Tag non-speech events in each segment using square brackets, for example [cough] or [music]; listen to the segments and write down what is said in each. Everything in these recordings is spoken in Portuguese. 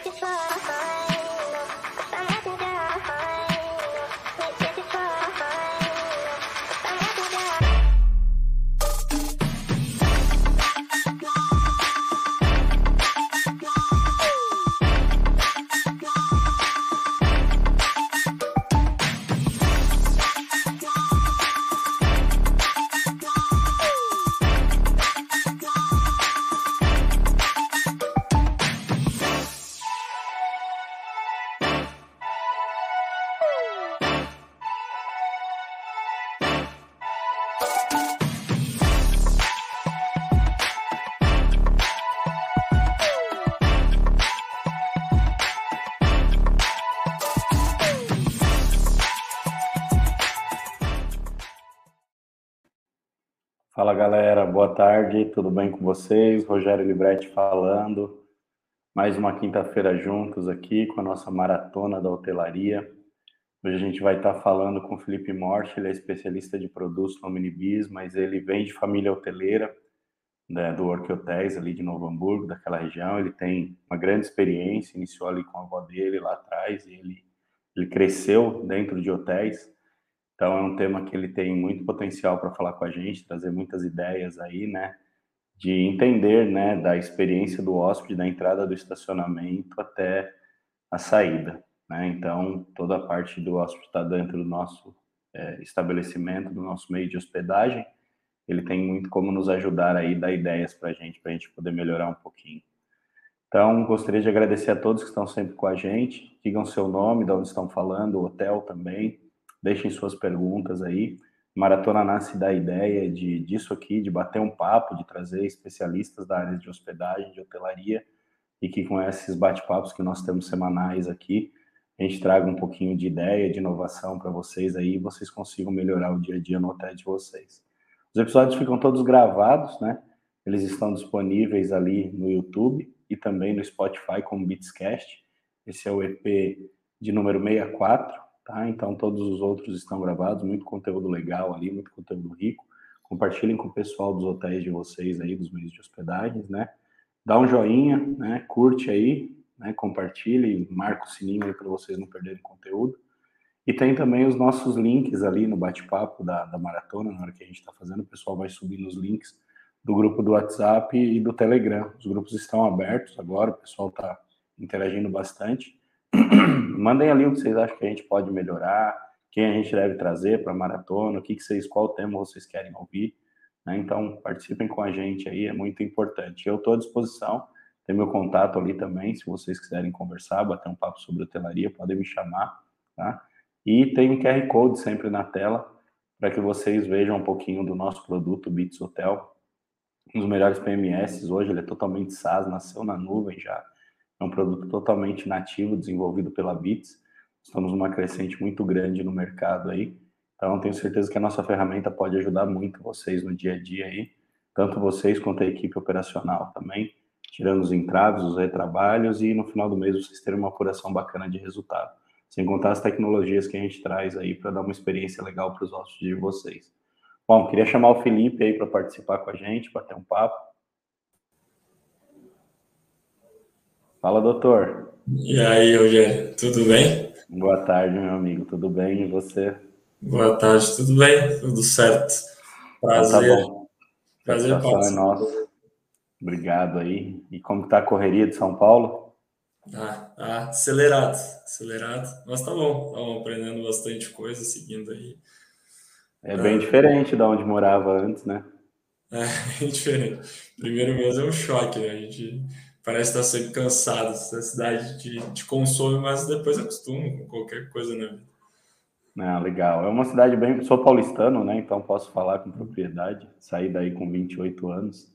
Fala tarde, tudo bem com vocês? Rogério Libretti falando. Mais uma quinta-feira juntos aqui com a nossa maratona da hotelaria. Hoje a gente vai estar falando com o Felipe Morte, ele é especialista de produtos no Minibis, mas ele vem de família hoteleira, né, do Work Hotels ali de Novo Hamburgo, daquela região. Ele tem uma grande experiência, iniciou ali com a avó dele lá atrás e ele, ele cresceu dentro de hotéis. Então é um tema que ele tem muito potencial para falar com a gente, trazer muitas ideias aí, né? De entender, né, da experiência do hóspede, da entrada do estacionamento até a saída, né? Então toda a parte do hóspede está dentro do nosso é, estabelecimento, do nosso meio de hospedagem, ele tem muito como nos ajudar aí, dar ideias para a gente, para a gente poder melhorar um pouquinho. Então, gostaria de agradecer a todos que estão sempre com a gente. Digam seu nome, de onde estão falando, o hotel também, Deixem suas perguntas aí. Maratona nasce da ideia de disso aqui, de bater um papo, de trazer especialistas da área de hospedagem, de hotelaria, e que com esses bate-papos que nós temos semanais aqui, a gente traga um pouquinho de ideia, de inovação para vocês aí, vocês consigam melhorar o dia a dia no hotel de vocês. Os episódios ficam todos gravados, né? Eles estão disponíveis ali no YouTube e também no Spotify como Beatscast. Esse é o EP de número 64 tá? Então todos os outros estão gravados, muito conteúdo legal ali, muito conteúdo rico. Compartilhem com o pessoal dos hotéis de vocês aí, dos meios de hospedagens, né? Dá um joinha, né? Curte aí, né? Compartilhe, marca o sininho aí para vocês não perderem conteúdo. E tem também os nossos links ali no bate-papo da, da maratona, na hora que a gente está fazendo, o pessoal vai subindo os links do grupo do WhatsApp e do Telegram. Os grupos estão abertos agora, o pessoal está interagindo bastante. [clears throat] Mandem ali o que vocês acham que a gente pode melhorar, quem a gente deve trazer para a maratona, o que, que vocês, qual tema vocês querem ouvir. Né? Então, participem com a gente aí, é muito importante. Eu estou à disposição, tem meu contato ali também, se vocês quiserem conversar, bater um papo sobre hotelaria, podem me chamar, tá? E tem um QR Code sempre na tela, para que vocês vejam um pouquinho do nosso produto, Bits Hotel, um dos melhores PMS hoje, ele é totalmente SaaS, nasceu na nuvem já, é um produto totalmente nativo, desenvolvido pela Bits. Estamos numa crescente muito grande no mercado aí. Então, tenho certeza que a nossa ferramenta pode ajudar muito vocês no dia a dia aí, tanto vocês quanto a equipe operacional também, tirando os entraves, os retrabalhos e no final do mês vocês terem uma apuração bacana de resultado. Sem contar as tecnologias que a gente traz aí para dar uma experiência legal para os hóspedes de vocês. Bom, queria chamar o Felipe aí para participar com a gente, bater um papo. Fala, doutor. E aí, Eugênio, tudo bem? Boa tarde, meu amigo. Tudo bem? E você? Boa tarde, tudo bem? Tudo certo. Prazer. Então tá bom. Prazer é nossa. Obrigado aí. E como está a correria de São Paulo? Ah, ah, acelerado, acelerado. Mas tá bom, estamos aprendendo bastante coisa, seguindo aí. É bem ah, diferente de onde morava antes, né? É, [laughs] bem diferente. Primeiro mês é um choque, né? A gente parece estar sempre cansado. Essa cidade de, de consome, mas depois acostuma com qualquer coisa na vida. Ah, legal. É uma cidade bem. Sou paulistano, né? Então posso falar com propriedade. Saí daí com 28 anos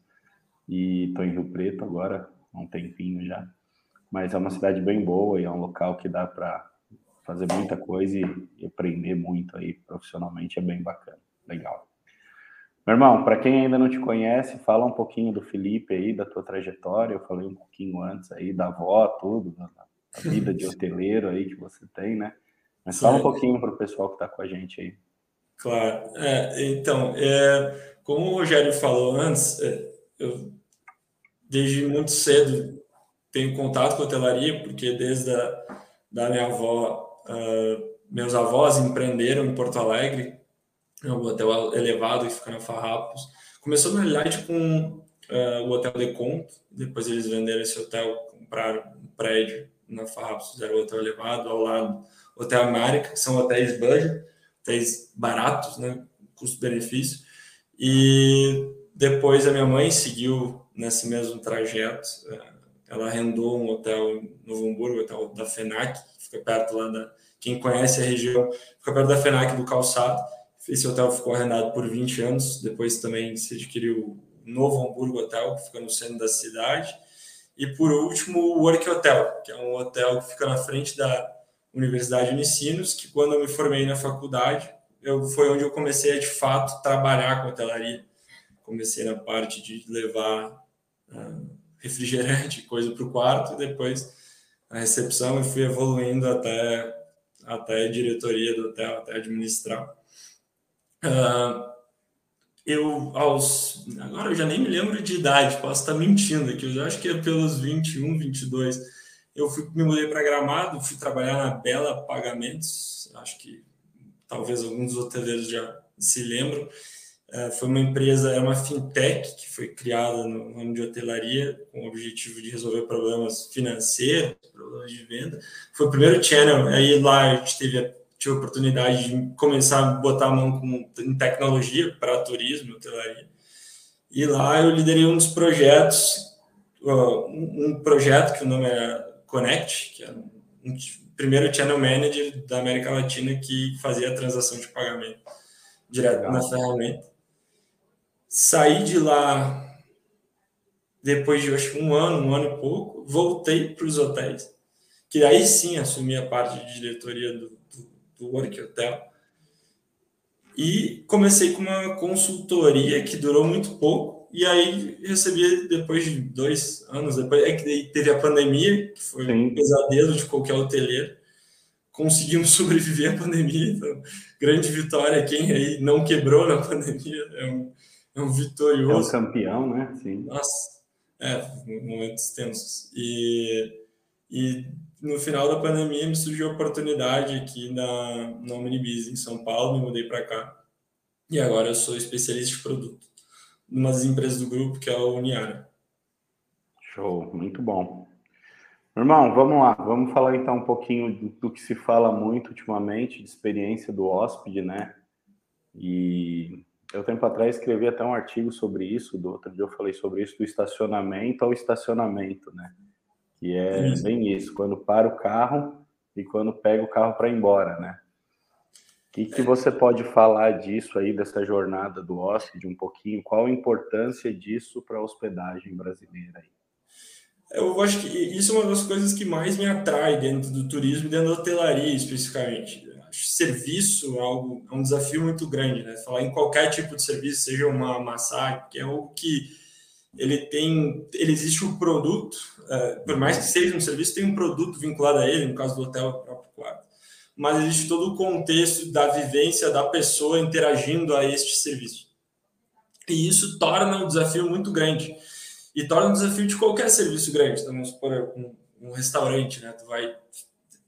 e estou em Rio Preto agora, há um tempinho já. Mas é uma cidade bem boa e é um local que dá para fazer muita coisa e aprender muito aí profissionalmente. É bem bacana. Legal. Meu irmão, para quem ainda não te conhece, fala um pouquinho do Felipe aí, da tua trajetória. Eu falei um pouquinho antes aí da avó, tudo, da, vida de [laughs] hoteleiro aí que você tem, né? Mas Sim. fala um pouquinho para o pessoal que está com a gente aí. Claro. É, então, é, como o Rogério falou antes, é, eu desde muito cedo tenho contato com a hotelaria, porque desde a da minha avó, uh, meus avós empreenderam em Porto Alegre, é um hotel elevado que fica na Farrapos. Começou, na realidade, com uh, o Hotel Deconto, depois eles venderam esse hotel, compraram um prédio na Farrapos, fizeram o hotel elevado, ao lado Hotel América, que são hotéis budget, hotéis baratos, né, custo-benefício. E depois a minha mãe seguiu nesse mesmo trajeto. Ela arrendou um hotel em Novo Hamburgo, o hotel da FENAC, que fica perto lá da. Quem conhece a região, fica perto da FENAC do Calçado. Esse hotel ficou arrendado por 20 anos. Depois também se adquiriu o Novo Hamburgo Hotel, que fica no centro da cidade. E por último, o Work Hotel, que é um hotel que fica na frente da Universidade Unicinos, que quando eu me formei na faculdade, eu, foi onde eu comecei a, de fato, trabalhar com hotelaria. Comecei na parte de levar uh, refrigerante, [laughs] coisa para o quarto, e depois a recepção, e fui evoluindo até, até a diretoria do hotel, até administrar. Uh, eu, aos. Agora eu já nem me lembro de idade, posso estar mentindo aqui, eu acho que é pelos 21, 22. Eu fui, me mudei para Gramado, fui trabalhar na Bela Pagamentos, acho que talvez alguns hoteleiros já se lembram. Uh, foi uma empresa, é uma fintech que foi criada no ramo de hotelaria com o objetivo de resolver problemas financeiros, problemas de venda. Foi o primeiro channel, aí lá a gente teve tive a oportunidade de começar a botar a mão com, em tecnologia para turismo, hotelaria. E lá eu liderei um dos projetos, um projeto que o nome é Connect, que é um primeiro channel manager da América Latina que fazia a transação de pagamento direto Legal. na ferramenta. Saí de lá depois de acho, um ano, um ano e pouco, voltei para os hotéis, que aí sim assumi a parte de diretoria do, do Work Hotel. E comecei com uma consultoria que durou muito pouco, e aí recebi depois de dois anos, depois é que teve a pandemia, que foi Sim. um pesadelo de qualquer hoteleiro. Conseguimos [laughs] sobreviver à pandemia, então, grande vitória. Quem aí não quebrou na pandemia é um, é um vitorioso. É um campeão, né? Sim. Nossa, é, momentos tensos. E, e no final da pandemia me surgiu a oportunidade aqui na, na Omnibiz, em São Paulo, me mudei para cá. E agora eu sou especialista de produto numa das empresas do grupo, que é a Uniara. Show, muito bom. Irmão, vamos lá, vamos falar então um pouquinho do, do que se fala muito ultimamente, de experiência do hóspede, né? E eu tempo atrás escrevi até um artigo sobre isso, do outro dia eu falei sobre isso, do estacionamento ao estacionamento, né? Que é isso. bem isso, quando para o carro e quando pega o carro para ir embora, né? O que, que você pode falar disso aí, dessa jornada do hóspede um pouquinho? Qual a importância disso para a hospedagem brasileira aí? Eu acho que isso é uma das coisas que mais me atrai dentro do turismo e dentro da hotelaria, especificamente. Acho serviço é, algo, é um desafio muito grande, né? Falar em qualquer tipo de serviço, seja uma massagem, que é algo que ele tem, ele existe um produto, uh, por mais que seja um serviço, tem um produto vinculado a ele, no caso do hotel, o próprio quarto. Mas existe todo o contexto da vivência da pessoa interagindo a este serviço. E isso torna um desafio muito grande. E torna um desafio de qualquer serviço grande. Então, vamos supor, um, um restaurante, né? Tu vai...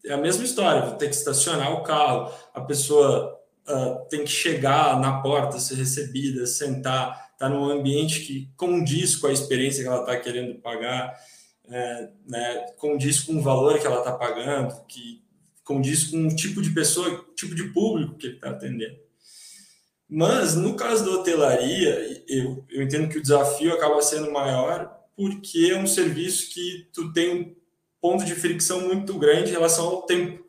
É a mesma história, vou ter que estacionar o carro, a pessoa uh, tem que chegar na porta, ser recebida, sentar, está num ambiente que condiz com a experiência que ela está querendo pagar, é, né, condiz com o valor que ela está pagando, que condiz com o tipo de pessoa, tipo de público que ele está atendendo. Mas no caso da hotelaria, eu, eu entendo que o desafio acaba sendo maior porque é um serviço que tu tem um ponto de fricção muito grande em relação ao tempo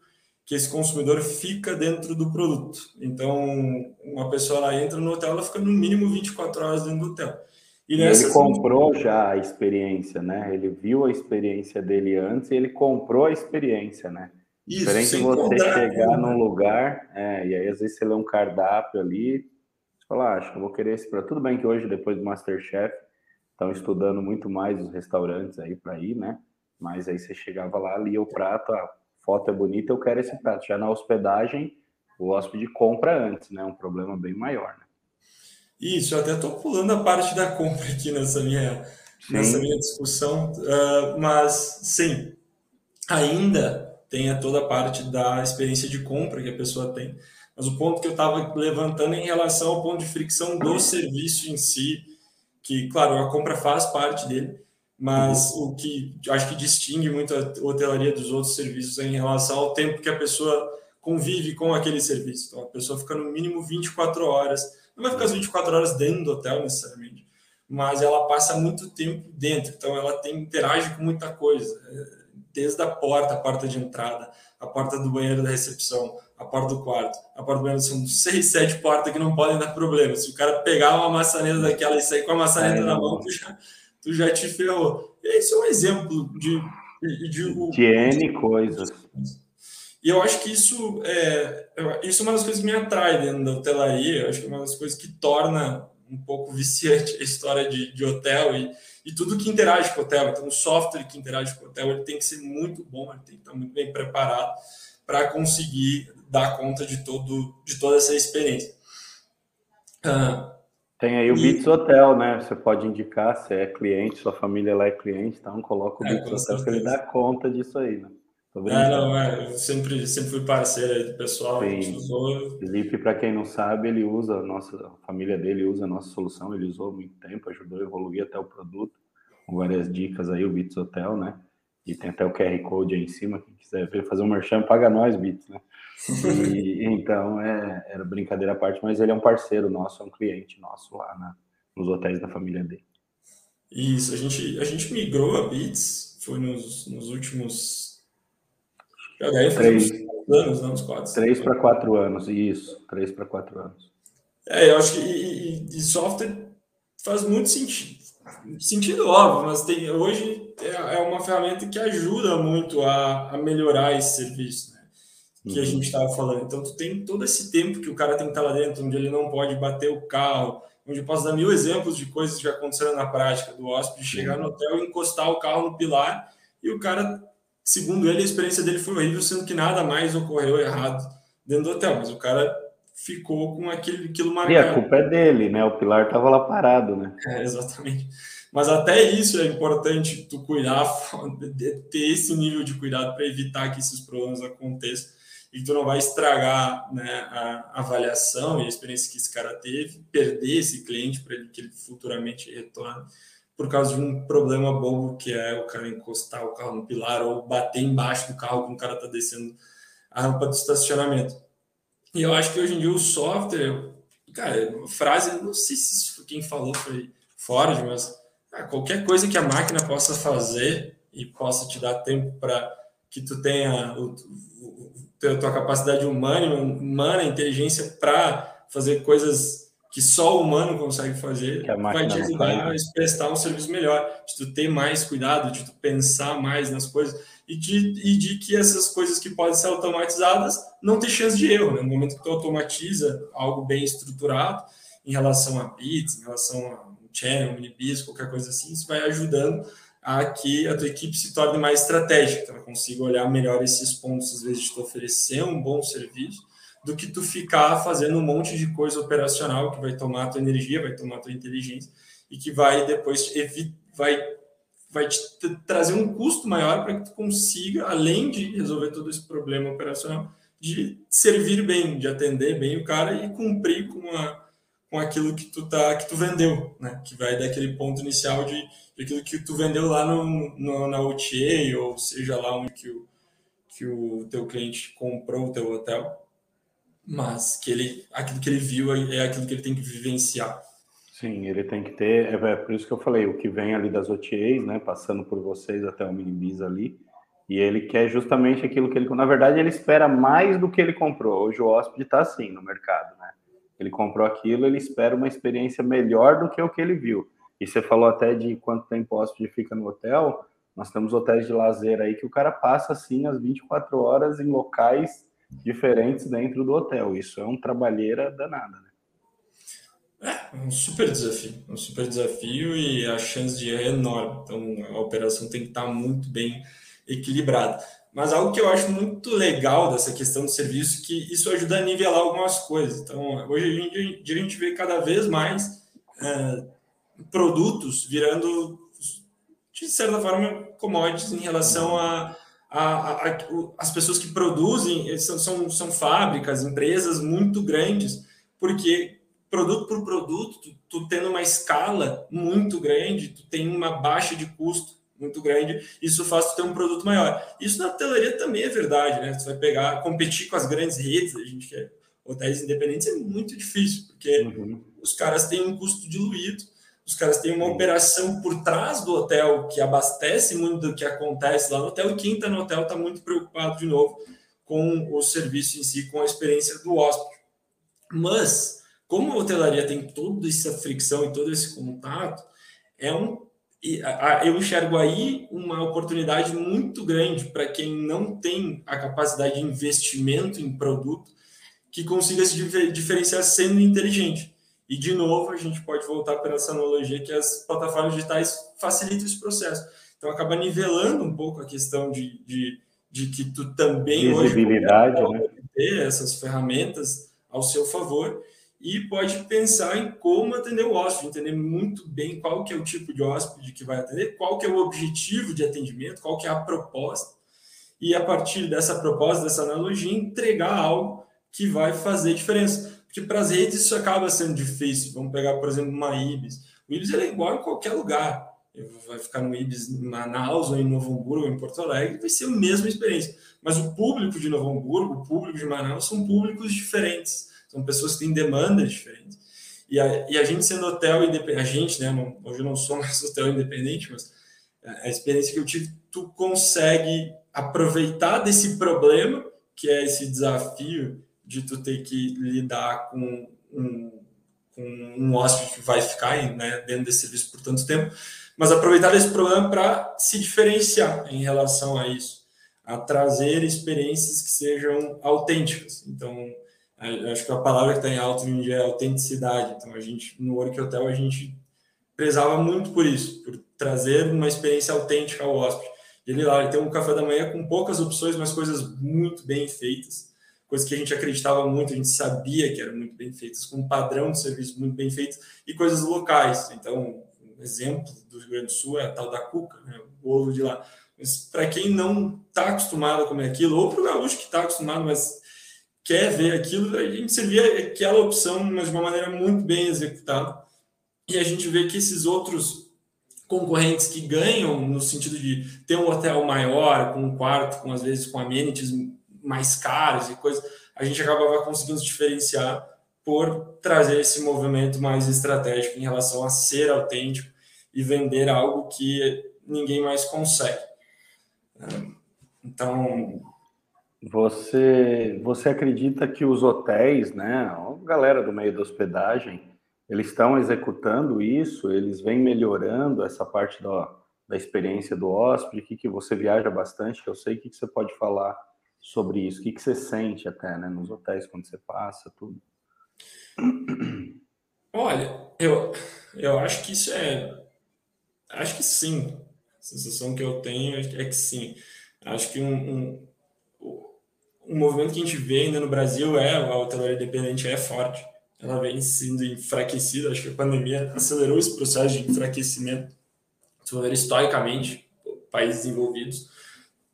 que esse consumidor fica dentro do produto. Então, uma pessoa ela entra no hotel, ela fica no mínimo 24 horas dentro do hotel. E, e ele comprou já a experiência, né? Ele viu a experiência dele antes e ele comprou a experiência, né? Isso, Diferente de você chegar num lugar, é, e aí às vezes você lê um cardápio ali, você fala, ah, acho que eu vou querer esse prato. Tudo bem que hoje, depois do Masterchef, estão estudando muito mais os restaurantes aí para ir, né? Mas aí você chegava lá, lia o prato, ah, foto é bonita, eu quero esse prato. Já na hospedagem, o hóspede compra antes, né? Um problema bem maior, né? Isso, eu até estou pulando a parte da compra aqui nessa minha, nessa minha discussão, uh, mas sim, ainda tem toda a parte da experiência de compra que a pessoa tem. Mas o ponto que eu estava levantando em relação ao ponto de fricção do serviço em si, que, claro, a compra faz parte dele, mas uhum. o que acho que distingue muito a hotelaria dos outros serviços é em relação ao tempo que a pessoa convive com aquele serviço. Então, a pessoa fica no mínimo 24 horas, não vai ficar as 24 horas dentro do hotel necessariamente, mas ela passa muito tempo dentro, então ela tem, interage com muita coisa, é, desde a porta, a porta de entrada, a porta do banheiro da recepção, a porta do quarto, a porta do banheiro são seis, sete portas que não podem dar problema. Se o cara pegar uma maçaneta daquela e sair com a maçaneta é, na mão, tu já, tu já te ferrou. Esse é um exemplo de, de, de, de N coisas. E eu acho que isso é, isso é uma das coisas que me atrai dentro da hotelaria. Eu acho que é uma das coisas que torna um pouco [laughs] viciante a história de, de hotel e, e tudo que interage com o hotel. Então, o software que interage com o hotel ele tem que ser muito bom, ele tem que estar muito bem preparado para conseguir dar conta de, todo, de toda essa experiência. Ah, tem aí o e... Bits Hotel, né? Você pode indicar se é cliente, sua família lá é cliente, então coloca o é, Bits Hotel que ele dá conta disso aí, né? É, não, é, eu sempre, sempre fui parceiro aí do pessoal, Sim. usou. Felipe, para quem não sabe, ele usa, a nossa a família dele usa a nossa solução, ele usou há muito tempo, ajudou a evoluir até o produto, com várias dicas aí, o Bits Hotel, né? E tem até o QR Code aí em cima, quem quiser ver, fazer um merchan, paga nós, Bits, né? E, [laughs] então, é, era brincadeira à parte, mas ele é um parceiro nosso, é um cliente nosso lá na, nos hotéis da família dele. Isso, a gente, a gente migrou a Bits, foi nos, nos últimos já daí três anos, não, uns quatro. Três para quatro anos, isso. Três para quatro anos. É, eu acho que e, e, software faz muito sentido. Sentido óbvio, mas tem, hoje é, é uma ferramenta que ajuda muito a, a melhorar esse serviço, né? Que uhum. a gente estava falando. Então, tu tem todo esse tempo que o cara tem que estar lá dentro, onde ele não pode bater o carro, onde eu posso dar mil exemplos de coisas que já aconteceram na prática, do hóspede chegar no hotel e encostar o carro no pilar e o cara Segundo ele, a experiência dele foi horrível, sendo que nada mais ocorreu errado dentro do hotel, mas o cara ficou com aquele, aquilo marcado. E a culpa é dele, né? O pilar estava lá parado, né? É, exatamente. Mas até isso é importante tu cuidar, [laughs] ter esse nível de cuidado para evitar que esses problemas aconteçam e tu não vai estragar né, a avaliação e a experiência que esse cara teve, perder esse cliente para ele que ele futuramente retorne por causa de um problema bobo que é o cara encostar o carro no pilar ou bater embaixo do carro quando o cara está descendo a rampa do estacionamento. E eu acho que hoje em dia o software, cara, frase, não sei se quem falou foi Ford, mas ah, qualquer coisa que a máquina possa fazer e possa te dar tempo para que tu tenha o, o, a tua capacidade humana, humana inteligência para fazer coisas que só o humano consegue fazer, vai te ajudar a prestar um serviço melhor, de tu ter mais cuidado, de tu pensar mais nas coisas e de, e de que essas coisas que podem ser automatizadas não ter chance de erro. Né? No momento que tu automatiza algo bem estruturado em relação a bits, em relação a um channel, um minibits, qualquer coisa assim, isso vai ajudando a que a tua equipe se torne mais estratégica, ela consiga olhar melhor esses pontos, às vezes, de tu oferecer um bom serviço do que tu ficar fazendo um monte de coisa operacional que vai tomar a tua energia, vai tomar a tua inteligência e que vai depois vai vai te trazer um custo maior para que tu consiga, além de resolver todo esse problema operacional, de servir bem, de atender bem o cara e cumprir com a com aquilo que tu tá que tu vendeu, né? Que vai daquele ponto inicial de, de aquilo que tu vendeu lá no, no na OTA ou seja lá onde que o que o teu cliente comprou o teu hotel mas que ele, aquilo que ele viu é, é aquilo que ele tem que vivenciar. Sim, ele tem que ter, é, é por isso que eu falei, o que vem ali das OTAs, né, passando por vocês até o Minibis ali, e ele quer justamente aquilo que ele, na verdade, ele espera mais do que ele comprou. Hoje o hóspede está assim no mercado, né? Ele comprou aquilo, ele espera uma experiência melhor do que o que ele viu. E você falou até de quanto tempo o hóspede fica no hotel. Nós temos hotéis de lazer aí que o cara passa assim as 24 horas em locais diferentes dentro do hotel. Isso é um trabalheira danada, né? É, um super desafio, um super desafio e a chance de erro é enorme. Então a operação tem que estar muito bem equilibrada. Mas algo que eu acho muito legal dessa questão do serviço que isso ajuda a nivelar algumas coisas. Então hoje a gente, a gente vê cada vez mais é, produtos virando de certa forma, commodities em relação a, a, a, a as pessoas que produzem, são, são, são fábricas, empresas muito grandes, porque produto por produto, tu, tu tendo uma escala muito grande, tu tem uma baixa de custo muito grande, isso faz tu ter um produto maior. Isso na hotelaria também é verdade, né? Tu vai pegar, competir com as grandes redes, a gente quer hotéis independentes é muito difícil, porque uhum. os caras têm um custo diluído, os caras têm uma operação por trás do hotel que abastece muito do que acontece lá no hotel, e quem está no hotel está muito preocupado de novo com o serviço em si, com a experiência do hóspede. Mas, como a hotelaria tem toda essa fricção e todo esse contato, é um eu enxergo aí uma oportunidade muito grande para quem não tem a capacidade de investimento em produto que consiga se diferenciar sendo inteligente. E, de novo, a gente pode voltar para essa analogia que as plataformas digitais facilitam esse processo. Então, acaba nivelando um pouco a questão de, de, de que tu também Visibilidade, hoje pode ter essas ferramentas ao seu favor e pode pensar em como atender o hóspede, entender muito bem qual que é o tipo de hóspede que vai atender, qual que é o objetivo de atendimento, qual que é a proposta, e a partir dessa proposta, dessa analogia, entregar algo que vai fazer diferença. Porque para as redes isso acaba sendo difícil. Vamos pegar, por exemplo, uma Ibis. O Ibis é igual em qualquer lugar. Vai ficar no Ibis em Manaus, ou em Novo Hamburgo, ou em Porto Alegre, vai ser a mesma experiência. Mas o público de Novo Hamburgo, o público de Manaus, são públicos diferentes são pessoas que têm demandas diferentes. E a, e a gente sendo hotel independente, a gente, né, hoje eu não sou mais [laughs] hotel independente, mas a experiência que eu tive, tu consegue aproveitar desse problema, que é esse desafio de tu ter que lidar com um, com um hóspede que vai ficar né, dentro desse serviço por tanto tempo, mas aproveitar desse problema para se diferenciar em relação a isso, a trazer experiências que sejam autênticas. Então, acho que a palavra que está em alto hoje em dia é autenticidade. Então, a gente, no Work Hotel, a gente prezava muito por isso, por trazer uma experiência autêntica ao hóspede. Ele lá, ele tem um café da manhã com poucas opções, mas coisas muito bem feitas, coisas que a gente acreditava muito, a gente sabia que eram muito bem feitas, com um padrão de serviço muito bem feito e coisas locais. Então, um exemplo do Rio Grande do Sul é a tal da cuca, né? o ovo de lá. Mas para quem não está acostumado a comer aquilo, ou para o gaúcho que está acostumado, mas quer ver aquilo, a gente servia aquela opção, mas de uma maneira muito bem executada. E a gente vê que esses outros concorrentes que ganham no sentido de ter um hotel maior, com um quarto, com às vezes com amenities mais caros e coisas, a gente acabava conseguindo diferenciar por trazer esse movimento mais estratégico em relação a ser autêntico e vender algo que ninguém mais consegue. Então, você, você acredita que os hotéis, né, a galera do meio da hospedagem, eles estão executando isso? Eles vêm melhorando essa parte da, da experiência do hóspede? Que, que você viaja bastante? Eu sei que, que você pode falar sobre isso. O que, que você sente até né, nos hotéis quando você passa, tudo? Olha, eu, eu acho que isso é. Acho que sim. A sensação que eu tenho é que sim. Acho que um, um movimento que a gente vê ainda no Brasil é a hotelaria independente é forte. Ela vem sendo enfraquecida. Acho que a pandemia acelerou esse processo de enfraquecimento. Se for historicamente, países desenvolvidos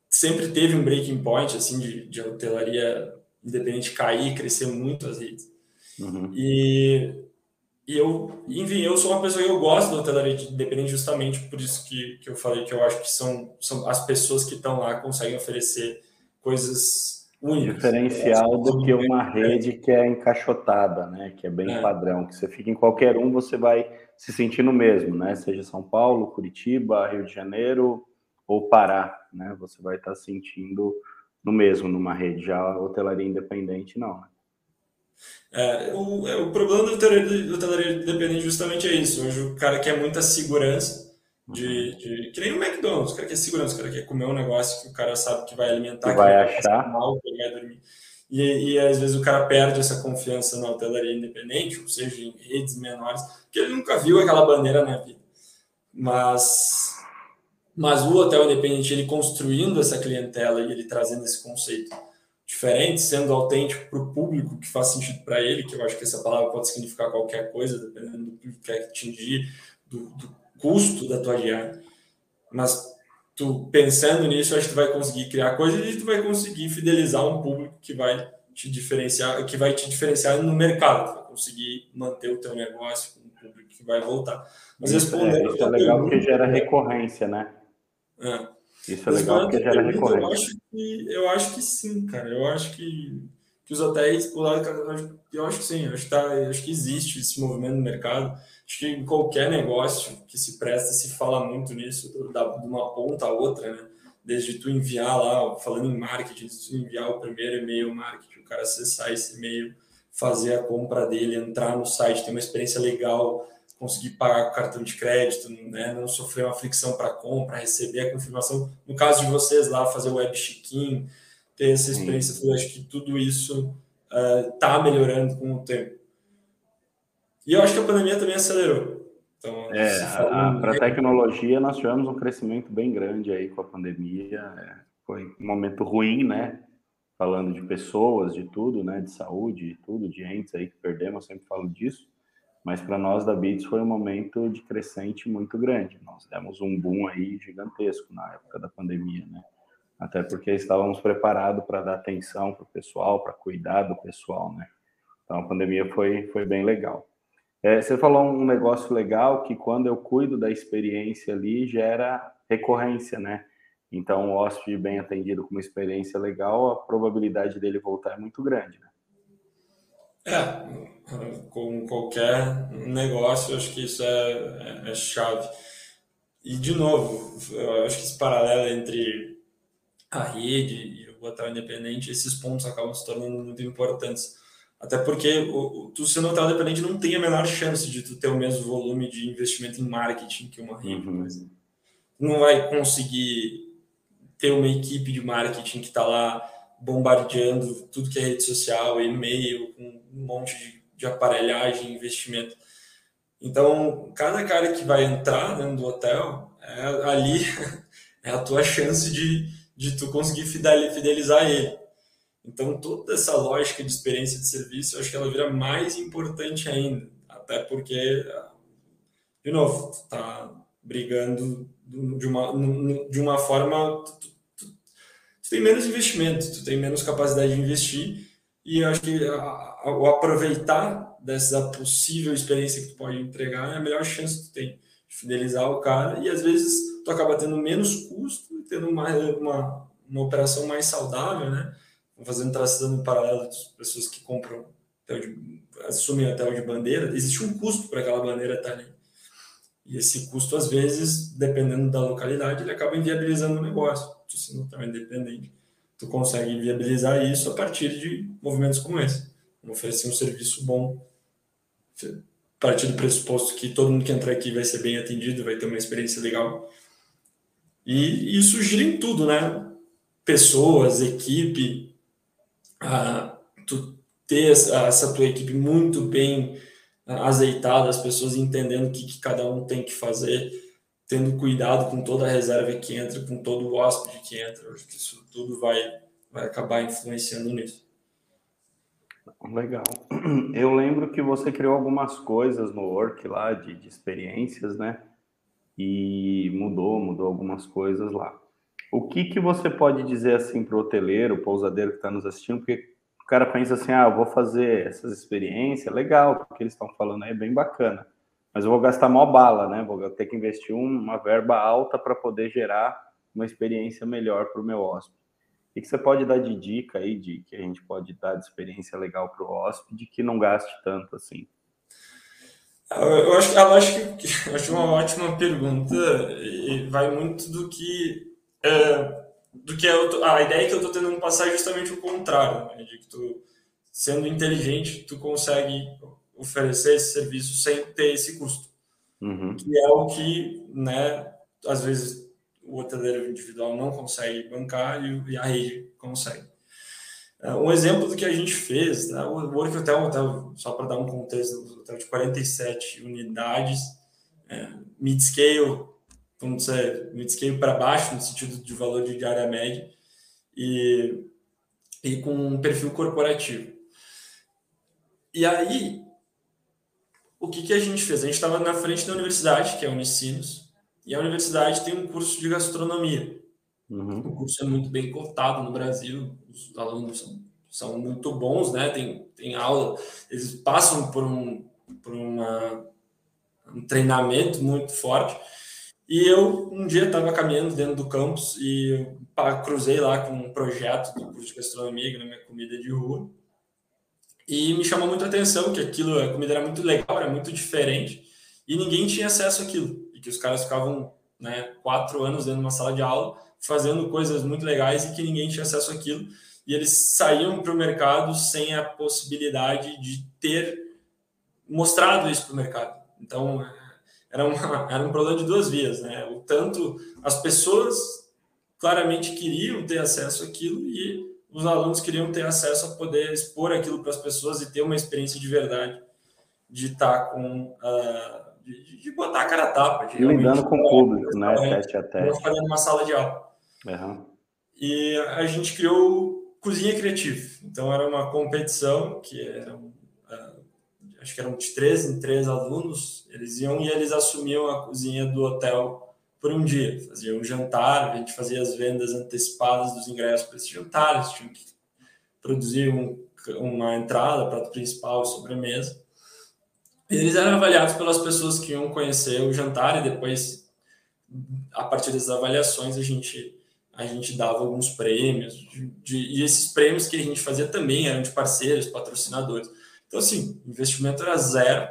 sempre teve um breaking point assim de, de hotelaria independente cair, crescer muito as redes. Uhum. E, e eu, enfim, eu sou uma pessoa que eu gosto da hotelaria independente justamente por isso que, que eu falei que eu acho que são, são as pessoas que estão lá conseguem oferecer coisas únicos. Diferencial do que uma rede que é encaixotada, né? Que é bem é. padrão, que você fica em qualquer um, você vai se sentir no mesmo, né? Seja São Paulo, Curitiba, Rio de Janeiro ou Pará, né? Você vai estar sentindo no mesmo numa rede. Já hotelaria independente, não, né? É, o, é, o problema da hotelaria, hotelaria independente justamente é isso. Hoje o cara quer muita segurança, de, de, que nem o McDonald's, o cara quer segurança, o cara quer comer um negócio que o cara sabe que vai alimentar, que vai, vai achar mal, que vai dormir. E, e às vezes o cara perde essa confiança na hotelaria independente, ou seja, em redes menores, porque ele nunca viu aquela bandeira na vida. Mas, mas o hotel independente, ele construindo essa clientela e ele trazendo esse conceito diferente, sendo autêntico para o público, que faz sentido para ele, que eu acho que essa palavra pode significar qualquer coisa, dependendo do que quer atingir, do, do custo da tua diária. mas tu pensando nisso, acho que tu vai conseguir criar coisas e tu vai conseguir fidelizar um público que vai te diferenciar, que vai te diferenciar no mercado, tu vai conseguir manter o teu negócio com um público que vai voltar. Mas respondendo, é, isso é legal porque gera recorrência, né? É. Isso é legal porque gera. Eu acho que, eu acho que sim, cara. Eu acho que, que os hotéis, por lado, eu acho que sim. Eu acho que, tá, acho que existe esse movimento no mercado. Acho que em qualquer negócio que se presta, se fala muito nisso, da, de uma ponta a outra, né? Desde tu enviar lá, falando em marketing, tu enviar o primeiro e-mail marketing, o cara acessar esse e-mail, fazer a compra dele, entrar no site, ter uma experiência legal, conseguir pagar com cartão de crédito, né? não sofrer uma fricção para compra, receber a confirmação. No caso de vocês lá, fazer o web check-in, ter essa experiência, eu acho que tudo isso está uh, melhorando com o tempo. E eu acho que a pandemia também acelerou. Então, é, para a tecnologia, nós tivemos um crescimento bem grande aí com a pandemia. É, foi um momento ruim, né? Falando de pessoas, de tudo, né? De saúde, de tudo, de entes aí que perdemos, eu sempre falo disso. Mas para nós da Bits foi um momento de crescente muito grande. Nós demos um boom aí gigantesco na época da pandemia, né? Até porque estávamos preparados para dar atenção para o pessoal, para cuidar do pessoal, né? Então a pandemia foi, foi bem legal. É, você falou um negócio legal que quando eu cuido da experiência ali gera recorrência, né? Então, o hóspede bem atendido com uma experiência legal, a probabilidade dele voltar é muito grande, né? É, com qualquer negócio, acho que isso é, é, é chave. E, de novo, eu acho que esse paralelo entre a rede e o hotel independente, esses pontos acabam se tornando muito importantes. Até porque o, o, tu sendo hotel independente não tem a menor chance de tu ter o mesmo volume de investimento em marketing que uma rede, uhum. por exemplo. Não vai conseguir ter uma equipe de marketing que está lá bombardeando tudo que é rede social, e-mail, um monte de, de aparelhagem, investimento. Então, cada cara que vai entrar dentro do hotel, é, ali [laughs] é a tua chance de, de tu conseguir fidelizar ele. Então, toda essa lógica de experiência de serviço, eu acho que ela vira mais importante ainda. Até porque, de novo, tu tá brigando de uma, de uma forma. Tu, tu, tem menos investimento, tu tem menos capacidade de investir, e eu acho que o aproveitar dessa possível experiência que tu pode entregar é a melhor chance que tu tem de fidelizar o cara, e às vezes tu acaba tendo menos custo e tendo uma, uma, uma operação mais saudável, né? fazendo traçando um paralelo de pessoas que compram de, assumem hotel de bandeira, existe um custo para aquela bandeira estar ali. E esse custo, às vezes, dependendo da localidade, ele acaba inviabilizando o negócio. Tu sendo hotel independente, tu consegue viabilizar isso a partir de movimentos como esse. Oferecer um serviço bom, a partir do pressuposto que todo mundo que entrar aqui vai ser bem atendido, vai ter uma experiência legal. E isso gira em tudo, né? Pessoas, equipe, a tu ter essa, essa tua equipe muito bem azeitada, as pessoas entendendo o que, que cada um tem que fazer, tendo cuidado com toda a reserva que entra, com todo o hóspede que entra. Acho que isso tudo vai, vai acabar influenciando nisso. Legal. [clears throat] Eu lembro que você criou algumas coisas no Work lá, de, de experiências, né? E mudou, mudou algumas coisas lá. O que, que você pode dizer assim para o hoteleiro, pousadeiro que está nos assistindo? Porque o cara pensa assim, ah, eu vou fazer essas experiências, legal, porque eles estão falando aí é bem bacana, mas eu vou gastar mó bala, né? Vou ter que investir uma verba alta para poder gerar uma experiência melhor para o meu hóspede. O que você pode dar de dica aí, de que a gente pode dar de experiência legal para o hóspede que não gaste tanto assim? Eu acho, eu acho que [laughs] eu acho uma ótima pergunta e vai muito do que é, do que tô, a ideia que eu estou tentando passar é justamente o contrário, né? de que tu, sendo inteligente, tu consegue oferecer esse serviço sem ter esse custo, uhum. que é o que, né, às vezes o hoteleiro individual não consegue bancar e, a rede consegue. É, um exemplo do que a gente fez, né, o Work Hotel, hotel só para dar um contexto, um hotel de 47 unidades, é, mid-scale, vamos dizer, mid-scale para baixo, no sentido de valor de diária média, e, e com um perfil corporativo. E aí, o que, que a gente fez? A gente estava na frente da universidade, que é a Unicinos, E a universidade tem um curso de gastronomia. Uhum. O curso é muito bem cotado no Brasil, os alunos são, são muito bons, né? Tem, tem aula, eles passam por um, por uma, um treinamento muito forte. E eu um dia estava caminhando dentro do campus e cruzei lá com um projeto do curso de gastronomia, que é minha comida de rua. E me chamou muito a atenção que aquilo, a comida era muito legal, era muito diferente e ninguém tinha acesso àquilo. E que os caras ficavam né, quatro anos dentro de uma sala de aula fazendo coisas muito legais e que ninguém tinha acesso àquilo. E eles saíam para o mercado sem a possibilidade de ter mostrado isso para o mercado. Então, era, uma, era um problema de duas vias, né? O tanto as pessoas claramente queriam ter acesso àquilo e os alunos queriam ter acesso a poder expor aquilo para as pessoas e ter uma experiência de verdade de estar com uh, de, de, botar a cara a tapa, de lidando com o público, né? Teste a teste. Fazendo uma sala de aula. Uhum. E a gente criou Cozinha Criativa. Então era uma competição que era uh, acho que eram de três em três alunos, eles iam e eles assumiam a cozinha do hotel por um dia. Faziam um jantar, a gente fazia as vendas antecipadas dos ingressos para esse jantar, eles tinham que produzir um, uma entrada, prato principal e sobremesa. Eles eram avaliados pelas pessoas que iam conhecer o jantar e depois, a partir dessas avaliações, a gente a gente dava alguns prêmios, de, de, e esses prêmios que a gente fazia também eram de parceiros, patrocinadores. Então, assim, investimento era zero.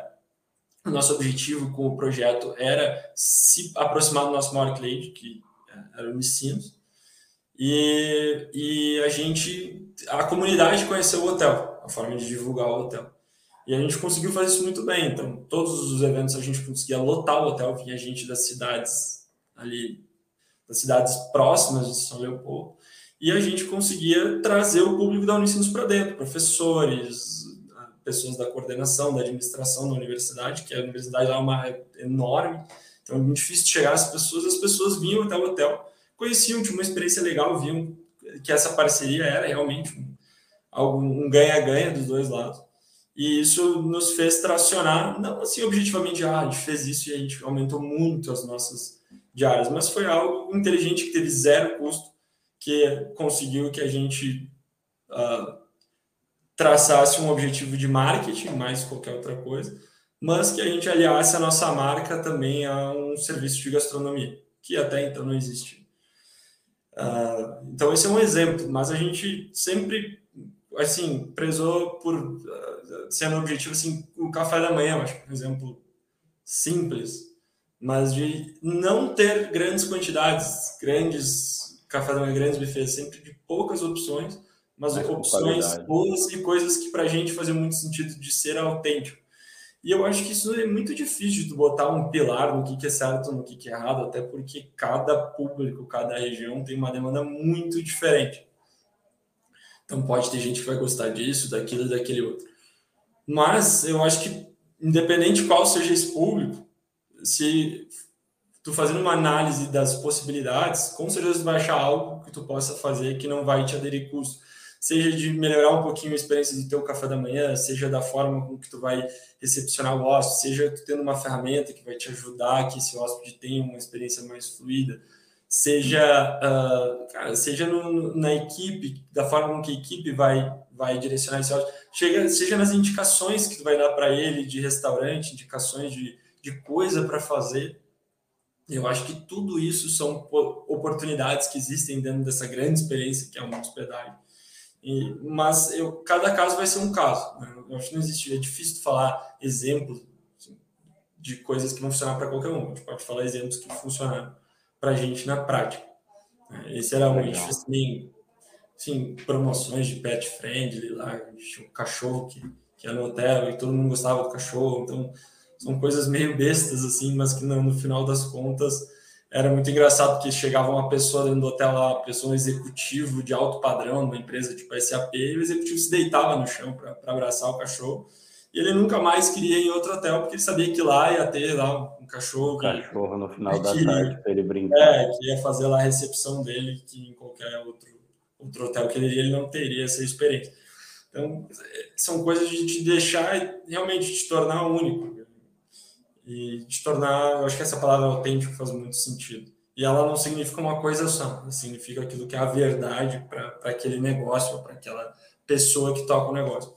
Nosso objetivo com o projeto era se aproximar do nosso maior cliente, que era o Unicinos, e, e a gente, a comunidade conheceu o hotel, a forma de divulgar o hotel. E a gente conseguiu fazer isso muito bem. Então, todos os eventos a gente conseguia lotar o hotel, vinha gente das cidades ali, das cidades próximas de São Leopoldo, e a gente conseguia trazer o público da Unicinos para dentro, professores, pessoas da coordenação, da administração da universidade, que a universidade é uma enorme, então é muito difícil chegar às pessoas, as pessoas vinham até o hotel, conheciam, tinham uma experiência legal, viam que essa parceria era realmente um ganha-ganha dos dois lados. E isso nos fez tracionar, não assim objetivamente, ah, a gente fez isso e a gente aumentou muito as nossas diárias, mas foi algo inteligente que teve zero custo, que conseguiu que a gente uh, traçasse um objetivo de marketing, mais qualquer outra coisa, mas que a gente aliasse a nossa marca também a um serviço de gastronomia, que até então não existia. Uh, então, esse é um exemplo, mas a gente sempre, assim, prezou por uh, sendo objetivo, assim, o café da manhã, acho que um exemplo simples, mas de não ter grandes quantidades, grandes café da manhã, grandes buffets, sempre de poucas opções, mas opções boas e coisas que para a gente fazem muito sentido de ser autêntico. E eu acho que isso é muito difícil de botar um pilar no que, que é certo, no que, que é errado, até porque cada público, cada região tem uma demanda muito diferente. Então pode ter gente que vai gostar disso, daquilo e daquele outro. Mas eu acho que, independente qual seja esse público, se tu fazendo uma análise das possibilidades, com certeza tu vai achar algo que tu possa fazer que não vai te aderir custo seja de melhorar um pouquinho a experiência do teu café da manhã, seja da forma com que tu vai recepcionar o hóspede, seja tu tendo uma ferramenta que vai te ajudar que esse hóspede tenha uma experiência mais fluida, seja, uh, cara, seja no, na equipe, da forma com que a equipe vai, vai direcionar esse hóspede, chega, seja nas indicações que tu vai dar para ele de restaurante, indicações de, de coisa para fazer. Eu acho que tudo isso são oportunidades que existem dentro dessa grande experiência que é uma hospedagem e, mas eu, cada caso vai ser um caso. Né? Eu acho que não existe, é difícil falar exemplos assim, de coisas que vão funcionar para qualquer um. A gente pode falar exemplos que funcionaram para a gente na prática. Né? Esse era um, a gente fez também assim, promoções de pet friendly lá, um cachorro que, que era no hotel e todo mundo gostava do cachorro. Então, são coisas meio bestas, assim, mas que no, no final das contas era muito engraçado porque chegava uma pessoa dentro do hotel lá, uma pessoa um executivo de alto padrão, numa empresa tipo SAP, e o executivo se deitava no chão para abraçar o cachorro. E ele nunca mais queria ir em outro hotel, porque ele sabia que lá ia ter lá um cachorro. Um cachorro no final da tarde para ele brincar. É, que ia fazer lá a recepção dele, que em qualquer outro, outro hotel que ele iria, ele não teria essa experiência. Então, são coisas de te deixar realmente te tornar único. E de tornar, eu acho que essa palavra autêntico faz muito sentido. E ela não significa uma coisa só, significa aquilo que é a verdade para aquele negócio, para aquela pessoa que toca o negócio.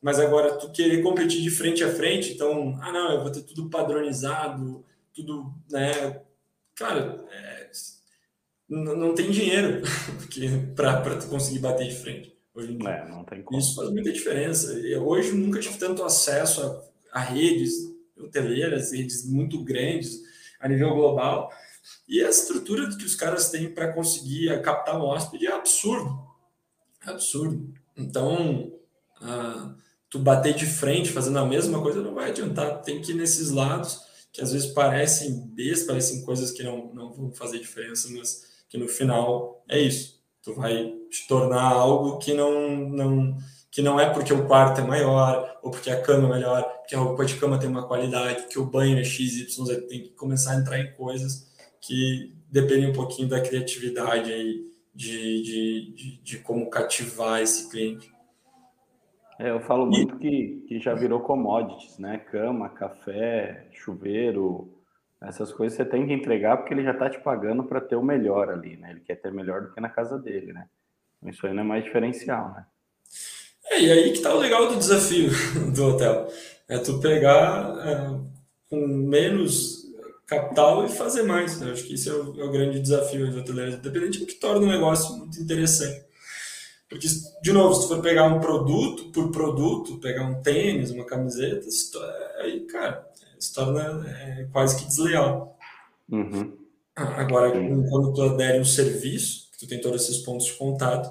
Mas agora, tu querer competir de frente a frente, então, ah, não, eu vou ter tudo padronizado, tudo, né? Cara, é, não, não tem dinheiro [laughs] para tu conseguir bater de frente. Hoje em dia. É, não tem como. Isso faz muita diferença. Eu, hoje nunca tive tanto acesso a, a redes hoteleiras, redes muito grandes a nível global. E a estrutura que os caras têm para conseguir captar um hóspede é absurdo. É absurdo. Então, uh, tu bater de frente fazendo a mesma coisa não vai adiantar. Tem que ir nesses lados que às vezes parecem bestas, parecem coisas que não, não vão fazer diferença, mas que no final é isso. Tu vai te tornar algo que não, não, que não é porque o quarto é maior, ou porque a cama é melhor, porque a roupa de cama tem uma qualidade, que o banho é XYZ, tem que começar a entrar em coisas que dependem um pouquinho da criatividade aí, de, de, de, de como cativar esse cliente. É, eu falo muito que, que já virou commodities, né? Cama, café, chuveiro, essas coisas você tem que entregar porque ele já está te pagando para ter o melhor ali, né? Ele quer ter melhor do que na casa dele, né? Isso aí não é mais diferencial, né? É, e aí que tá o legal do desafio [laughs] do hotel. É tu pegar é, com menos capital e fazer mais. Eu acho que isso é o, é o grande desafio do hoteleiro, independente do que torna o negócio muito interessante. Porque, de novo, se tu for pegar um produto por produto, pegar um tênis, uma camiseta, aí, cara, se torna é, quase que desleal. Uhum. Agora, quando tu adere um serviço, que tu tem todos esses pontos de contato,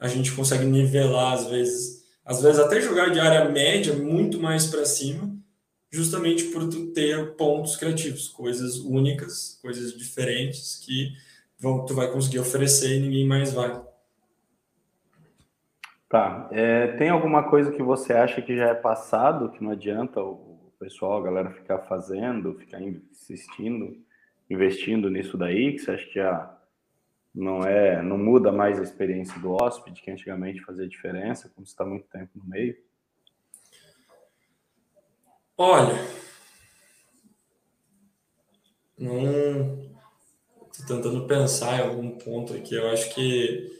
a gente consegue nivelar às vezes, às vezes até jogar de área média muito mais para cima, justamente por tu ter pontos criativos, coisas únicas, coisas diferentes que vão, tu vai conseguir oferecer e ninguém mais vai. Tá. É, tem alguma coisa que você acha que já é passado, que não adianta o pessoal, a galera ficar fazendo, ficar insistindo, investindo nisso daí, que você acha que já não é, não muda mais a experiência do hóspede, que antigamente fazia diferença, como está muito tempo no meio? Olha, não estou tentando pensar em algum ponto aqui. Eu acho que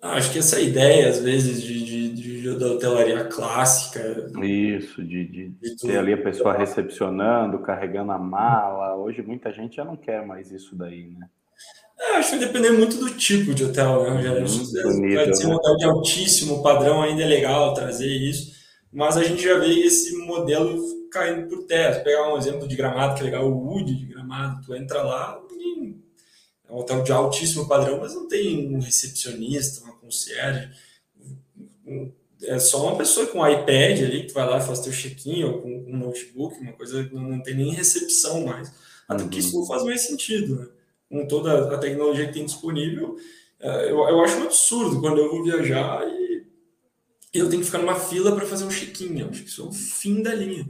acho que essa ideia às vezes de, de, de da hotelaria clássica. Isso, de, de, de ter ali a pessoa recepcionando, carregando a mala. Hoje muita gente já não quer mais isso daí, né? É, acho que vai depender muito do tipo de hotel, né, vai ser um né? hotel de altíssimo padrão, ainda é legal trazer isso, mas a gente já vê esse modelo caindo por terra. Se pegar um exemplo de gramado, que é legal, o Wood de gramado, tu entra lá, é um hotel de altíssimo padrão, mas não tem um recepcionista, uma concierge, é só uma pessoa com um iPad ali que vai lá e faz teu check-in ou com um notebook, uma coisa que não tem nem recepção mais. Até porque isso não faz mais sentido, né? Com toda a tecnologia que tem disponível, é, eu, eu acho um absurdo quando eu vou viajar e eu tenho que ficar numa fila para fazer um check-in. Eu acho que isso é o fim da linha.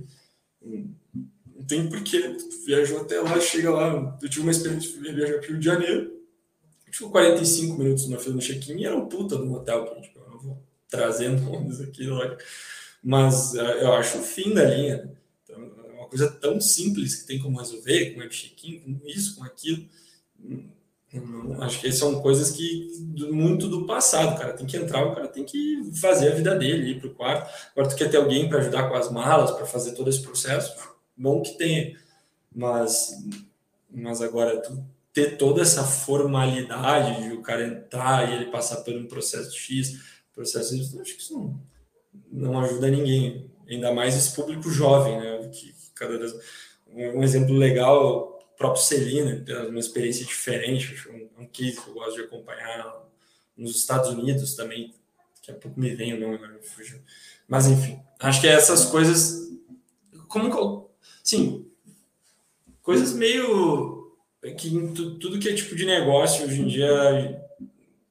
Não tem porquê. Viajou até lá, chega lá. Eu tive uma experiência de viajar para o Rio de Janeiro. Ficou 45 minutos na fila do check-in e era um puta do hotel que a gente trazendo nomes aqui, lógico. mas uh, eu acho o fim da linha. Né? Então, é uma coisa tão simples que tem como resolver, com web check-in, com isso, com aquilo. Hum, acho que são coisas que muito do passado, cara. Tem que entrar, o cara tem que fazer a vida dele, ir para o quarto. Agora, tu quer ter alguém para ajudar com as malas, para fazer todo esse processo? Bom que tenha, mas, mas agora tu ter toda essa formalidade de o cara entrar e ele passar por um processo X, processo de acho que isso não, não ajuda ninguém, ainda mais esse público jovem, né? Que cada vez um exemplo legal, o próprio Celina, uma experiência diferente, um, um case que eu gosto de acompanhar nos Estados Unidos também, daqui a pouco me vem o nome, agora me fugiu. Mas enfim, acho que essas coisas, como sim, coisas meio que tudo que é tipo de negócio hoje em dia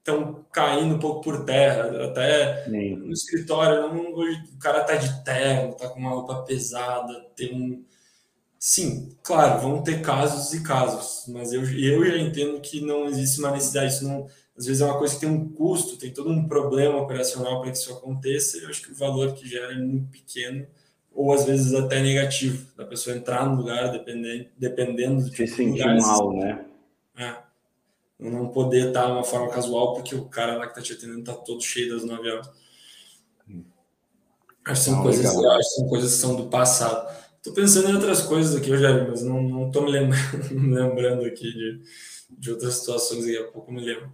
estão caindo um pouco por terra. Até Sim. no escritório, não, o cara tá de terno, tá com uma roupa pesada, tem um. Sim, claro, vão ter casos e casos, mas eu, eu já entendo que não existe uma necessidade. Isso não, às vezes é uma coisa que tem um custo, tem todo um problema operacional para que isso aconteça. Eu acho que o valor que gera é muito pequeno ou às vezes até negativo, da pessoa entrar no lugar dependendo, dependendo de Se sentir mal, né? É. Não poder estar de uma forma casual porque o cara lá que tá te atendendo tá todo cheio das 9 horas. Acho que são, não, coisas, acho que são coisas que são do passado. Tô pensando em outras coisas aqui, Rogério, mas não, tô me lembrando, [laughs] lembrando aqui de, de outras situações, daqui a pouco me lembro.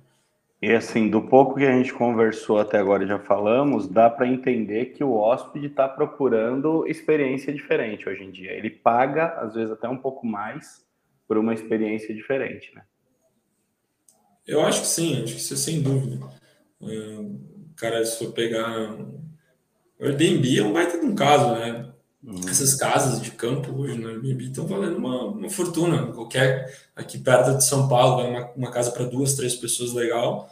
E assim, do pouco que a gente conversou até agora e já falamos, dá para entender que o hóspede está procurando experiência diferente hoje em dia. Ele paga, às vezes, até um pouco mais por uma experiência diferente, né? Eu acho que sim, acho que isso é sem dúvida. É, cara, se for pegar. O Airbnb é um baita de um caso, né? Uhum. Essas casas de campo hoje no Airbnb estão valendo uma, uma fortuna. Qualquer aqui perto de São Paulo, uma, uma casa para duas, três pessoas legal,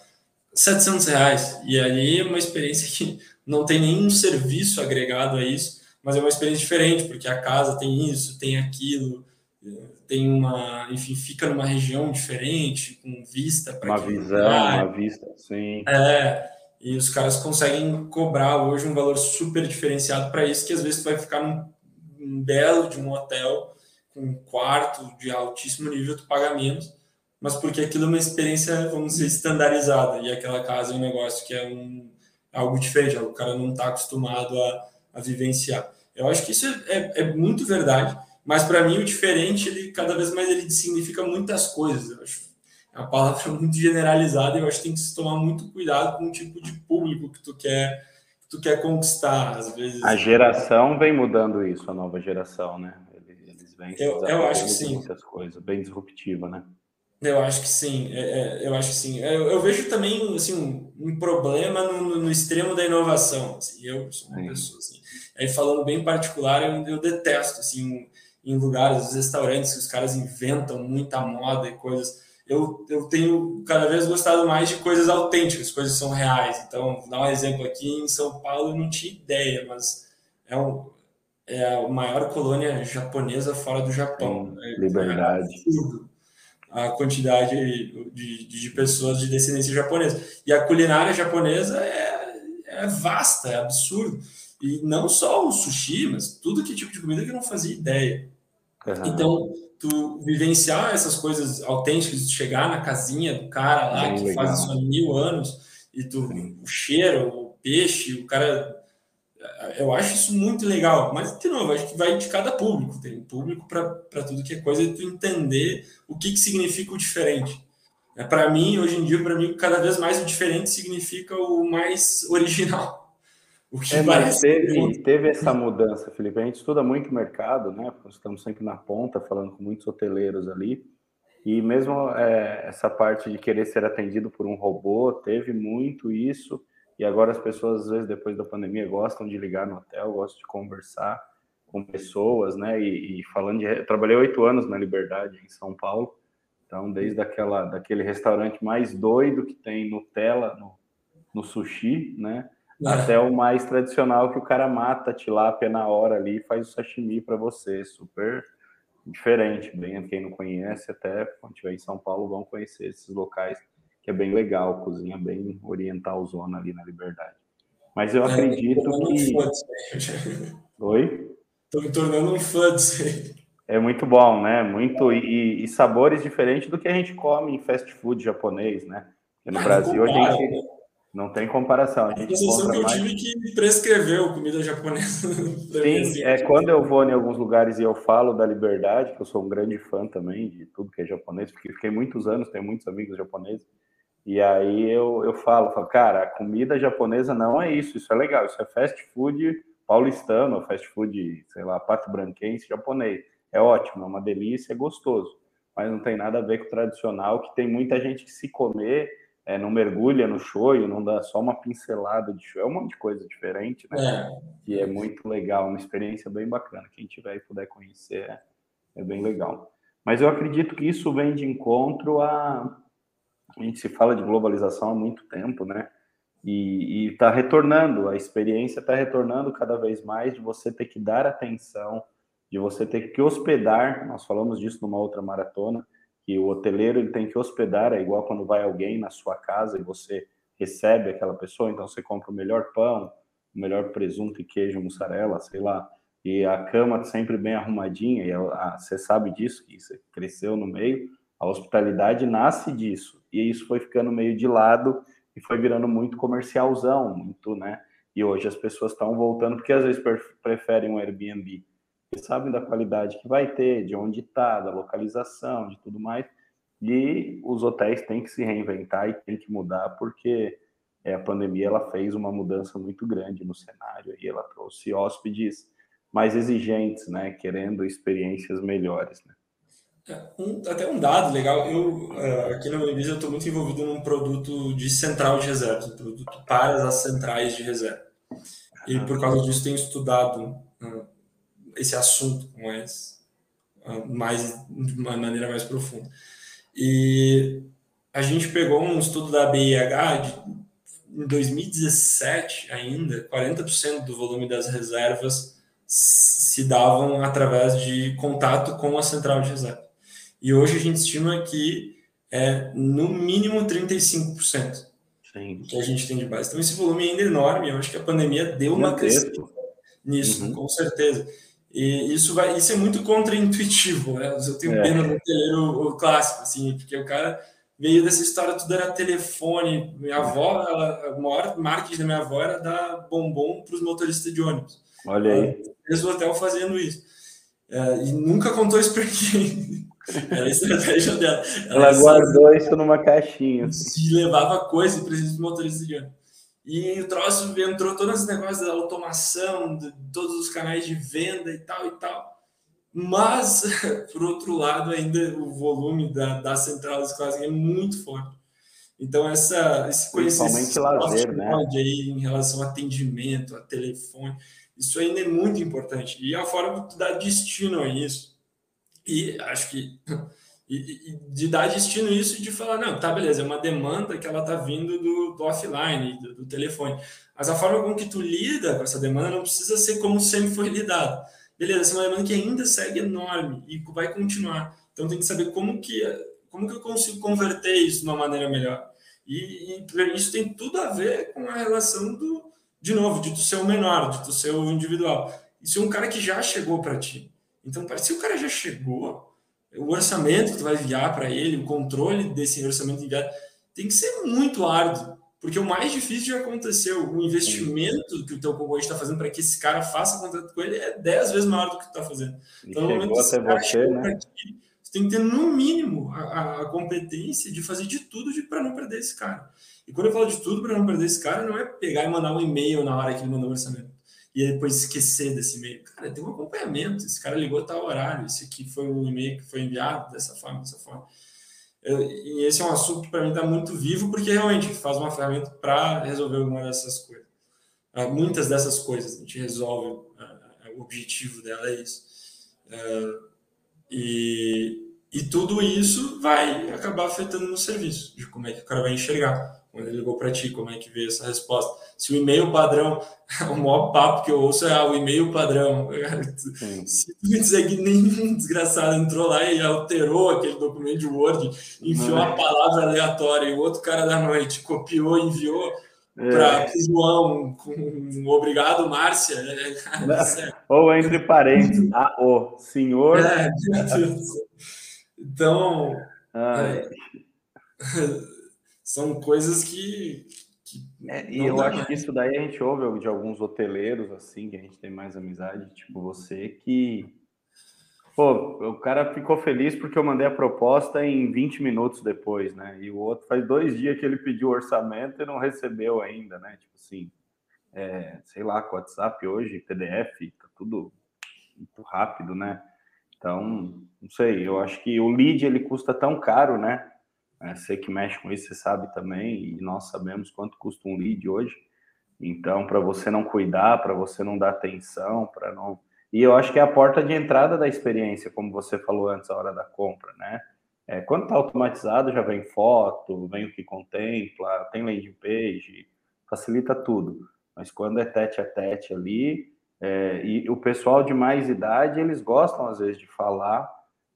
700 reais. E aí é uma experiência que não tem nenhum serviço agregado a isso, mas é uma experiência diferente, porque a casa tem isso, tem aquilo, tem uma, enfim, fica numa região diferente, com vista para uma visão, lugar. uma vista, sim. É, e os caras conseguem cobrar hoje um valor super diferenciado para isso, que às vezes vai ficar num, num, belo de um hotel com um quarto de altíssimo nível, tu paga menos, mas porque aquilo é uma experiência, vamos dizer, estandarizada, e aquela casa é um negócio que é um, algo diferente, o cara não está acostumado a, a vivenciar. Eu acho que isso é, é, é muito verdade, mas para mim o diferente, ele cada vez mais ele significa muitas coisas, eu acho é uma palavra [laughs] muito generalizada e eu acho que tem que se tomar muito cuidado com o tipo de público que tu quer que tu quer conquistar às vezes. A geração vem mudando isso a nova geração né? Eles vêm eu, eu acho que sim. muitas coisas bem disruptiva né? Eu acho que sim é, é, eu acho que sim. Eu, eu, vejo também assim um, um problema no, no, extremo da inovação assim, eu sou uma sim. pessoa assim. Aí falando bem particular eu, eu detesto assim em lugares os restaurantes que os caras inventam muita moda e coisas eu, eu tenho cada vez gostado mais de coisas autênticas, coisas que são reais. Então, vou dar um exemplo aqui, em São Paulo eu não tinha ideia, mas é, um, é a maior colônia japonesa fora do Japão. Sim, liberdade. É a quantidade de, de, de, pessoas de descendência japonesa. E a culinária japonesa é, é vasta, é absurdo. E não só o sushi, mas tudo que tipo de comida que eu não fazia ideia. Uhum. Então, tu vivenciar essas coisas autênticas, de chegar na casinha do cara lá, Bem que legal. faz isso há mil anos, e tu, o cheiro, o peixe, o cara. Eu acho isso muito legal, mas de novo, acho que vai de cada público. Tem público para tudo que é coisa e tu entender o que, que significa o diferente. É, para mim, hoje em dia, para mim, cada vez mais o diferente significa o mais [laughs] original. O que é, mas teve, teve essa mudança, Felipe. A gente estuda muito o mercado, né? Estamos sempre na ponta, falando com muitos hoteleiros ali. E mesmo é, essa parte de querer ser atendido por um robô, teve muito isso. E agora as pessoas, às vezes, depois da pandemia, gostam de ligar no hotel, gostam de conversar com pessoas, né? E, e falando de. Eu trabalhei oito anos na Liberdade, em São Paulo. Então, desde aquela, daquele restaurante mais doido que tem Nutella no, no sushi, né? Até o mais tradicional que o cara mata a tilápia na hora ali e faz o sashimi para você, super diferente, bem quem não conhece, até quando estiver em São Paulo vão conhecer esses locais, que é bem legal, cozinha bem oriental zona ali na Liberdade. Mas eu é, acredito que... Um Oi? Estou me tornando um fã disso É muito bom, né? Muito e, e, sabores diferentes do que a gente come em fast food japonês, né? Porque no ah, Brasil a gente né? Não tem comparação. A, gente a sensação que eu mais... tive que prescreveu comida japonesa. [laughs] Sim, é quando eu vou em alguns lugares e eu falo da liberdade, que eu sou um grande fã também de tudo que é japonês, porque fiquei muitos anos, tenho muitos amigos japoneses, e aí eu, eu falo, falo, cara, a comida japonesa não é isso, isso é legal, isso é fast food paulistano, fast food, sei lá, pato branquense japonês. É ótimo, é uma delícia, é gostoso, mas não tem nada a ver com o tradicional, que tem muita gente que se comer é, não mergulha no shoyu, não dá só uma pincelada de shoyu, é um monte de coisa diferente, né? É. E é muito legal, uma experiência bem bacana. Quem tiver e puder conhecer, é, é bem legal. Mas eu acredito que isso vem de encontro a. A gente se fala de globalização há muito tempo, né? E está retornando, a experiência está retornando cada vez mais de você ter que dar atenção, de você ter que hospedar. Nós falamos disso numa outra maratona que o hoteleiro ele tem que hospedar, é igual quando vai alguém na sua casa e você recebe aquela pessoa, então você compra o melhor pão, o melhor presunto e queijo, mussarela, sei lá, e a cama sempre bem arrumadinha, e a, você sabe disso, que você cresceu no meio, a hospitalidade nasce disso, e isso foi ficando meio de lado e foi virando muito comercialzão, muito, né? E hoje as pessoas estão voltando porque às vezes preferem um Airbnb, porque sabem da qualidade que vai ter, de onde está, da localização, de tudo mais. E os hotéis têm que se reinventar e têm que mudar porque é, a pandemia ela fez uma mudança muito grande no cenário e ela trouxe hóspedes mais exigentes, né, querendo experiências melhores, né. É, um, até um dado legal, eu uh, aqui na Mobiliza eu estou muito envolvido num produto de central de reserva, um produto para as centrais de reserva. E por causa disso tenho estudado esse assunto mais, mais de uma maneira mais profunda. E a gente pegou um estudo da BIH de em 2017 ainda, 40% do volume das reservas se davam através de contato com a central de reserva. E hoje a gente estima que é no mínimo 35% Sim. que a gente tem de base. Então esse volume ainda é enorme, eu acho que a pandemia deu uma crescida nisso, uhum. com certeza. E isso vai, isso é muito contraintuitivo, né? Eu tenho é. pena do hoteleiro clássico, assim, porque o cara veio dessa história, tudo era telefone. Minha avó, ela, o maior marketing da minha avó era dar bombom para os motoristas de ônibus. Olha aí. Fez o hotel fazendo isso. É, e nunca contou isso para ninguém. [laughs] Era a estratégia dela. Ela, ela guardou isso numa caixinha. E levava coisa para os motoristas de ônibus. E o troço entrou todos os negócios da automação, de todos os canais de venda e tal e tal. Mas, [laughs] por outro lado, ainda o volume da, da central das classes é muito forte. Então, essa, esse conhecimento lazer, né? aí em relação a atendimento, a telefone, isso ainda é muito importante. E a forma de dar destino a isso. E acho que e, e, de dar destino isso e de falar, não, tá, beleza, é uma demanda que ela tá vindo do, do offline, do, do, telefone. Mas a forma com que tu lida com essa demanda não precisa ser como sempre foi lidado beleza, essa é uma demanda que ainda segue enorme e vai continuar. Então tem que saber como que como que eu consigo converter isso de uma maneira melhor. E, e isso tem tudo a ver com a relação do, de novo, de tu ser o menor, de tu ser o individual. Isso é um cara que já chegou para ti. Então, se o cara já chegou, o orçamento que tu vai enviar para ele, o controle desse orçamento enviado, tem que ser muito árduo. Porque o mais difícil já aconteceu. O investimento que o teu concorrente está fazendo para que esse cara faça contrato com ele é 10 vezes maior do que tu está fazendo. Então, no momento você, né? Você tem que ter, no mínimo, a, a competência de fazer de tudo para não perder esse cara. E quando eu falo de tudo para não perder esse cara, não é pegar e mandar um e-mail na hora que ele mandou o orçamento. E depois esquecer desse e-mail. Cara, tem um acompanhamento. Esse cara ligou tal horário. Esse aqui foi o e-mail que foi enviado dessa forma, dessa forma. Eu, e esse é um assunto que para mim está muito vivo, porque realmente faz uma ferramenta para resolver alguma dessas coisas. Uh, muitas dessas coisas a gente resolve, uh, o objetivo dela é isso. Uh, e, e tudo isso vai acabar afetando no serviço, de como é que o cara vai enxergar quando ele ligou para ti, como é que veio essa resposta. Se o e-mail padrão, [laughs] o maior papo que eu ouço é ah, o e-mail padrão. [laughs] Se tu me dizer que nenhum desgraçado entrou lá e alterou aquele documento de Word, enfiou uma palavra aleatória e o outro cara da noite copiou e enviou é. para o João com um obrigado, Márcia. É, [laughs] é Ou entre parênteses, ah, o senhor. É, então. É, são coisas que. que é, e eu acho que isso daí a gente ouve de alguns hoteleiros, assim, que a gente tem mais amizade, tipo você, que. Pô, o cara ficou feliz porque eu mandei a proposta em 20 minutos depois, né? E o outro faz dois dias que ele pediu orçamento e não recebeu ainda, né? Tipo assim, é, sei lá, com WhatsApp hoje, PDF, tá tudo muito rápido, né? Então, não sei, eu acho que o lead ele custa tão caro, né? É, você que mexe com isso, você sabe também, e nós sabemos quanto custa um lead hoje. Então, para você não cuidar, para você não dar atenção, para não. E eu acho que é a porta de entrada da experiência, como você falou antes, a hora da compra, né? É, quando está automatizado, já vem foto, vem o que contempla, tem landing page, facilita tudo. Mas quando é tete a tete ali, é, e o pessoal de mais idade, eles gostam às vezes de falar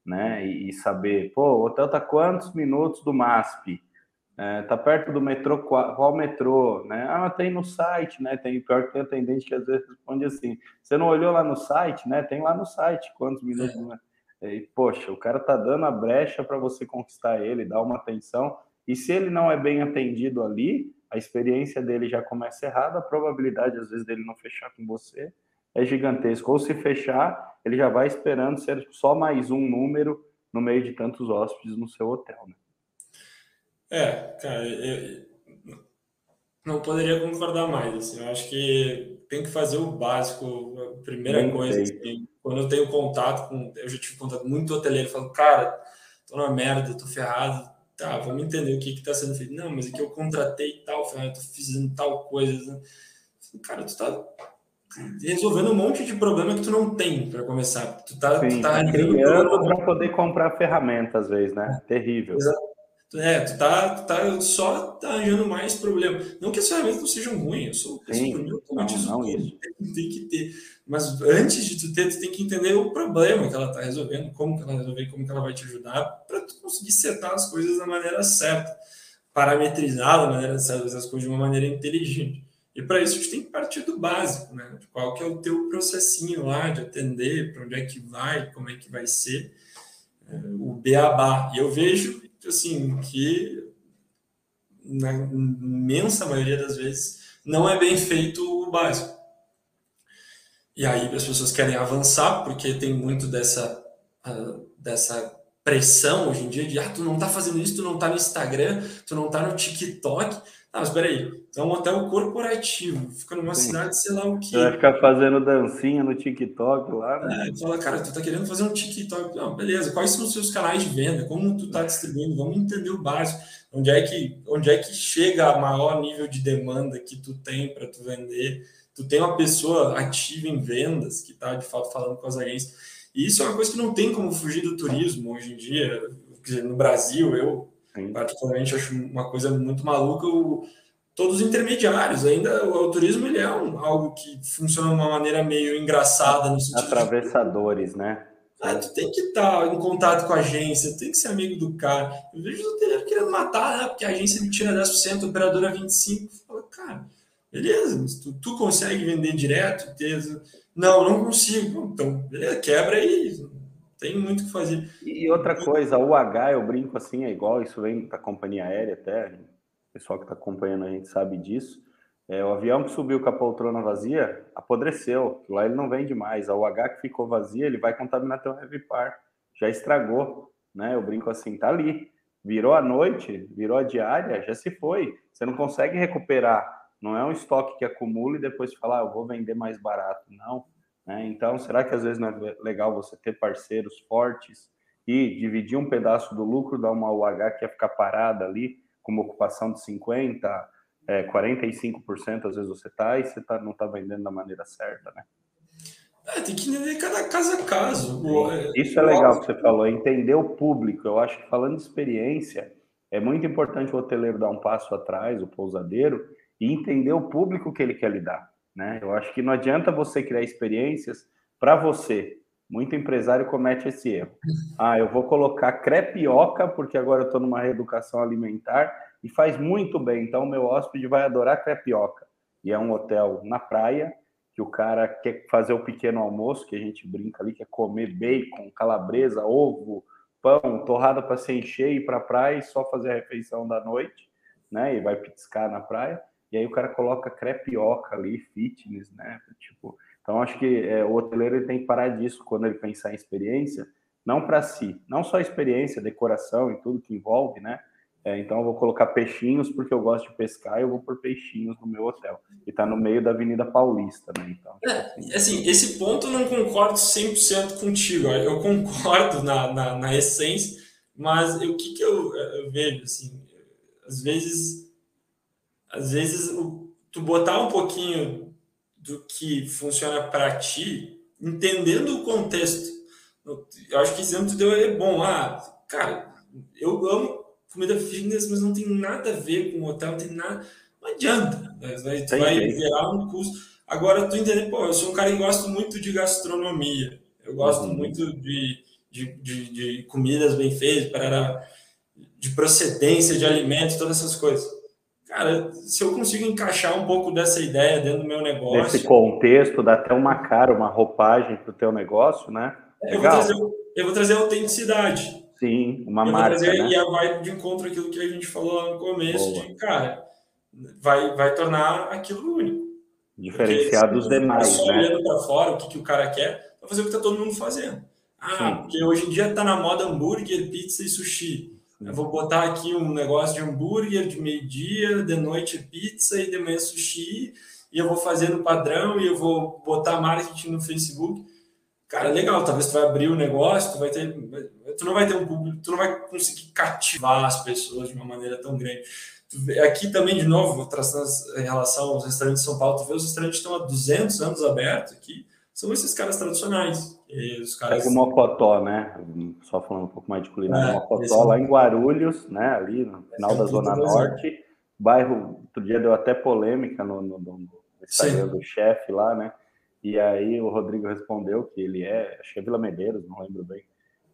né? E, saber, pô, o hotel tá quantos minutos do MASP? É, tá perto do metrô, qual, qual, metrô, né? Ah, tem no site, né? Tem pior que tem atendente que às vezes responde assim: você não olhou lá no site, né? Tem lá no site quantos minutos. É. E, poxa, o cara tá dando a brecha para você conquistar ele, dar uma atenção. E se ele não é bem atendido ali, a experiência dele já começa errada, a probabilidade às vezes dele não fechar com você é gigantesca. Ou se fechar, ele já vai esperando ser só mais um número no meio de tantos hóspedes no seu hotel, né? É, cara, eu não poderia concordar mais. Assim, eu acho que tem que fazer o básico. A primeira Bem coisa, assim, quando eu tenho contato com. Eu já tive contato muito hoteleiro, falo, cara, tô na merda, tô ferrado. Tá, vamos entender o que que tá sendo feito. Não, mas é que eu contratei tal, eu tô fazendo tal coisa. Né? Cara, tu tá resolvendo um monte de problema que tu não tem para começar. Tu tá, Sim, tu tá criando para poder comprar ferramenta às vezes, né? Terrível. Exato. É, tu tá, tu tá só tá arranjando mais problema. Não que as ferramentas não sejam ruins, eu sou eu não, não isso. Tem que ter. Mas antes de tu ter, tu tem que entender o problema que ela tá resolvendo, como que ela resolver, como que ela vai te ajudar, para tu conseguir setar as coisas da maneira certa, parametrizar da maneira certa, as coisas de uma maneira inteligente. E para isso a gente tem que partir do básico, né? De qual que é o teu processinho lá de atender, para onde é que vai, como é que vai ser é, o beabá. E eu vejo assim, que na imensa maioria das vezes não é bem feito o básico. E aí as pessoas querem avançar porque tem muito dessa, uh, dessa pressão hoje em dia de ah, tu não tá fazendo isso, tu não tá no Instagram, tu não tá no TikTok. Ah, mas peraí, é um hotel corporativo, fica numa Sim. cidade, sei lá o quê. Vai ficar fazendo dancinha no TikTok lá. Né? É, fala, cara, tu tá querendo fazer um TikTok. Não, beleza, quais são os seus canais de venda? Como tu tá distribuindo? Vamos entender o básico. Onde é que, onde é que chega a maior nível de demanda que tu tem para tu vender? Tu tem uma pessoa ativa em vendas que tá, de fato, falando com as agências. E isso é uma coisa que não tem como fugir do turismo hoje em dia. No Brasil, eu Sim. Particularmente acho uma coisa muito maluca o, todos os intermediários. Ainda o, o turismo ele é um, algo que funciona de uma maneira meio engraçada no sentido atravessadores, de... né? Ah, tu tem que estar em contato com a agência, tem que ser amigo do cara. Eu vejo o hoteleiro querendo matar, né? Porque a agência me tira 10%, a operadora 25%. Fala, cara, beleza, tu, tu consegue vender direto? Não, não consigo. Então, beleza, quebra aí tem muito o que fazer. E outra coisa, o H, eu brinco assim, é igual, isso vem da companhia aérea até, o pessoal que está acompanhando a gente sabe disso. É, o avião que subiu com a poltrona vazia apodreceu, lá ele não vende mais. A UH que ficou vazia, ele vai contaminar teu heavy par. Já estragou, né? Eu brinco assim, tá ali. Virou a noite, virou a diária, já se foi. Você não consegue recuperar. Não é um estoque que acumula e depois falar, ah, eu vou vender mais barato. Não. Né? Então, será que às vezes não é legal você ter parceiros fortes e dividir um pedaço do lucro da uma UH que ia ficar parada ali, com uma ocupação de 50%, é, 45% às vezes você está e você tá, não está vendendo da maneira certa, né? É, tem que entender cada caso a caso. Isso é legal que você falou, entender o público. Eu acho que falando de experiência, é muito importante o hoteleiro dar um passo atrás, o pousadeiro, e entender o público que ele quer lidar. Né? Eu acho que não adianta você criar experiências para você. Muito empresário comete esse erro. [laughs] Ah, eu vou colocar crepioca porque agora eu estou numa reeducação alimentar e faz muito bem. Então, o meu hóspede vai adorar crepioca. E é um hotel na praia que o cara quer fazer o pequeno almoço, que a gente brinca ali, quer comer bacon, calabresa, ovo, pão, torrada para se encher e ir para a praia e só fazer a refeição da noite, né? E vai piscar na praia e aí o cara coloca crepioca ali, fitness, né? Tipo, então acho que é, o hoteleiro ele tem que parar disso quando ele pensar em experiência, não para si, não só experiência, decoração e tudo que envolve, né? É, então eu vou colocar peixinhos porque eu gosto de pescar e eu vou pôr peixinhos no meu hotel. E está no meio da Avenida Paulista, né? Então, é, assim, assim, esse ponto eu não concordo 100% contigo. Eu concordo na, na, na essência, mas o que, que eu, eu vejo, assim, às vezes às vezes, o, tu botar um pouquinho do que funciona para ti, entendendo o contexto. Eu acho que exemplo tu deu é bom. Ah, cara, eu amo comida fitness, mas não tem nada a ver com hotel, não tem nada. Não adianta. Vai, tu vai virar um custo. Agora, tu entender, pô, eu sou um cara que gosto muito de gastronomia. Eu gosto uhum. muito de, de, de, de, comidas bem feitas, para de procedência de alimentos, todas essas coisas. Cara, se eu consigo encaixar um pouco dessa ideia dentro do meu negócio. Nesse contexto, dá até uma cara, uma roupagem para o teu negócio, né? Eu vou, trazer, eu vou trazer autenticidade. Sim, uma eu marca. Trazer, né? E vai de encontro aquilo que a gente falou lá no começo, Boa. de cara, vai, vai tornar aquilo único. Diferenciar dos demais. Só né? olhando para fora o que, que o cara quer, vai fazer o que está todo mundo fazendo. Ah, Sim. porque hoje em dia está na moda hambúrguer, pizza e sushi. Eu vou botar aqui um negócio de hambúrguer de meio-dia, de noite pizza e de manhã sushi, e eu vou fazer no padrão e eu vou botar marketing no Facebook. Cara, legal, talvez tu vai abrir o negócio, tu vai ter. Tu não vai ter um público, tu não vai conseguir cativar as pessoas de uma maneira tão grande. Aqui também, de novo, traçando em relação aos restaurantes de São Paulo, tu vê os restaurantes estão há 200 anos abertos aqui, são esses caras tradicionais. E os caras... É o Mocotó, né? Só falando um pouco mais de culinária, é, Mocotó, lá em Guarulhos, né? Ali no final é da Zona Norte. Bairro, outro dia deu até polêmica no, no, no Instagram Sim. do chefe lá, né? E aí o Rodrigo respondeu que ele é, acho que é Vila Medeiros, não lembro bem.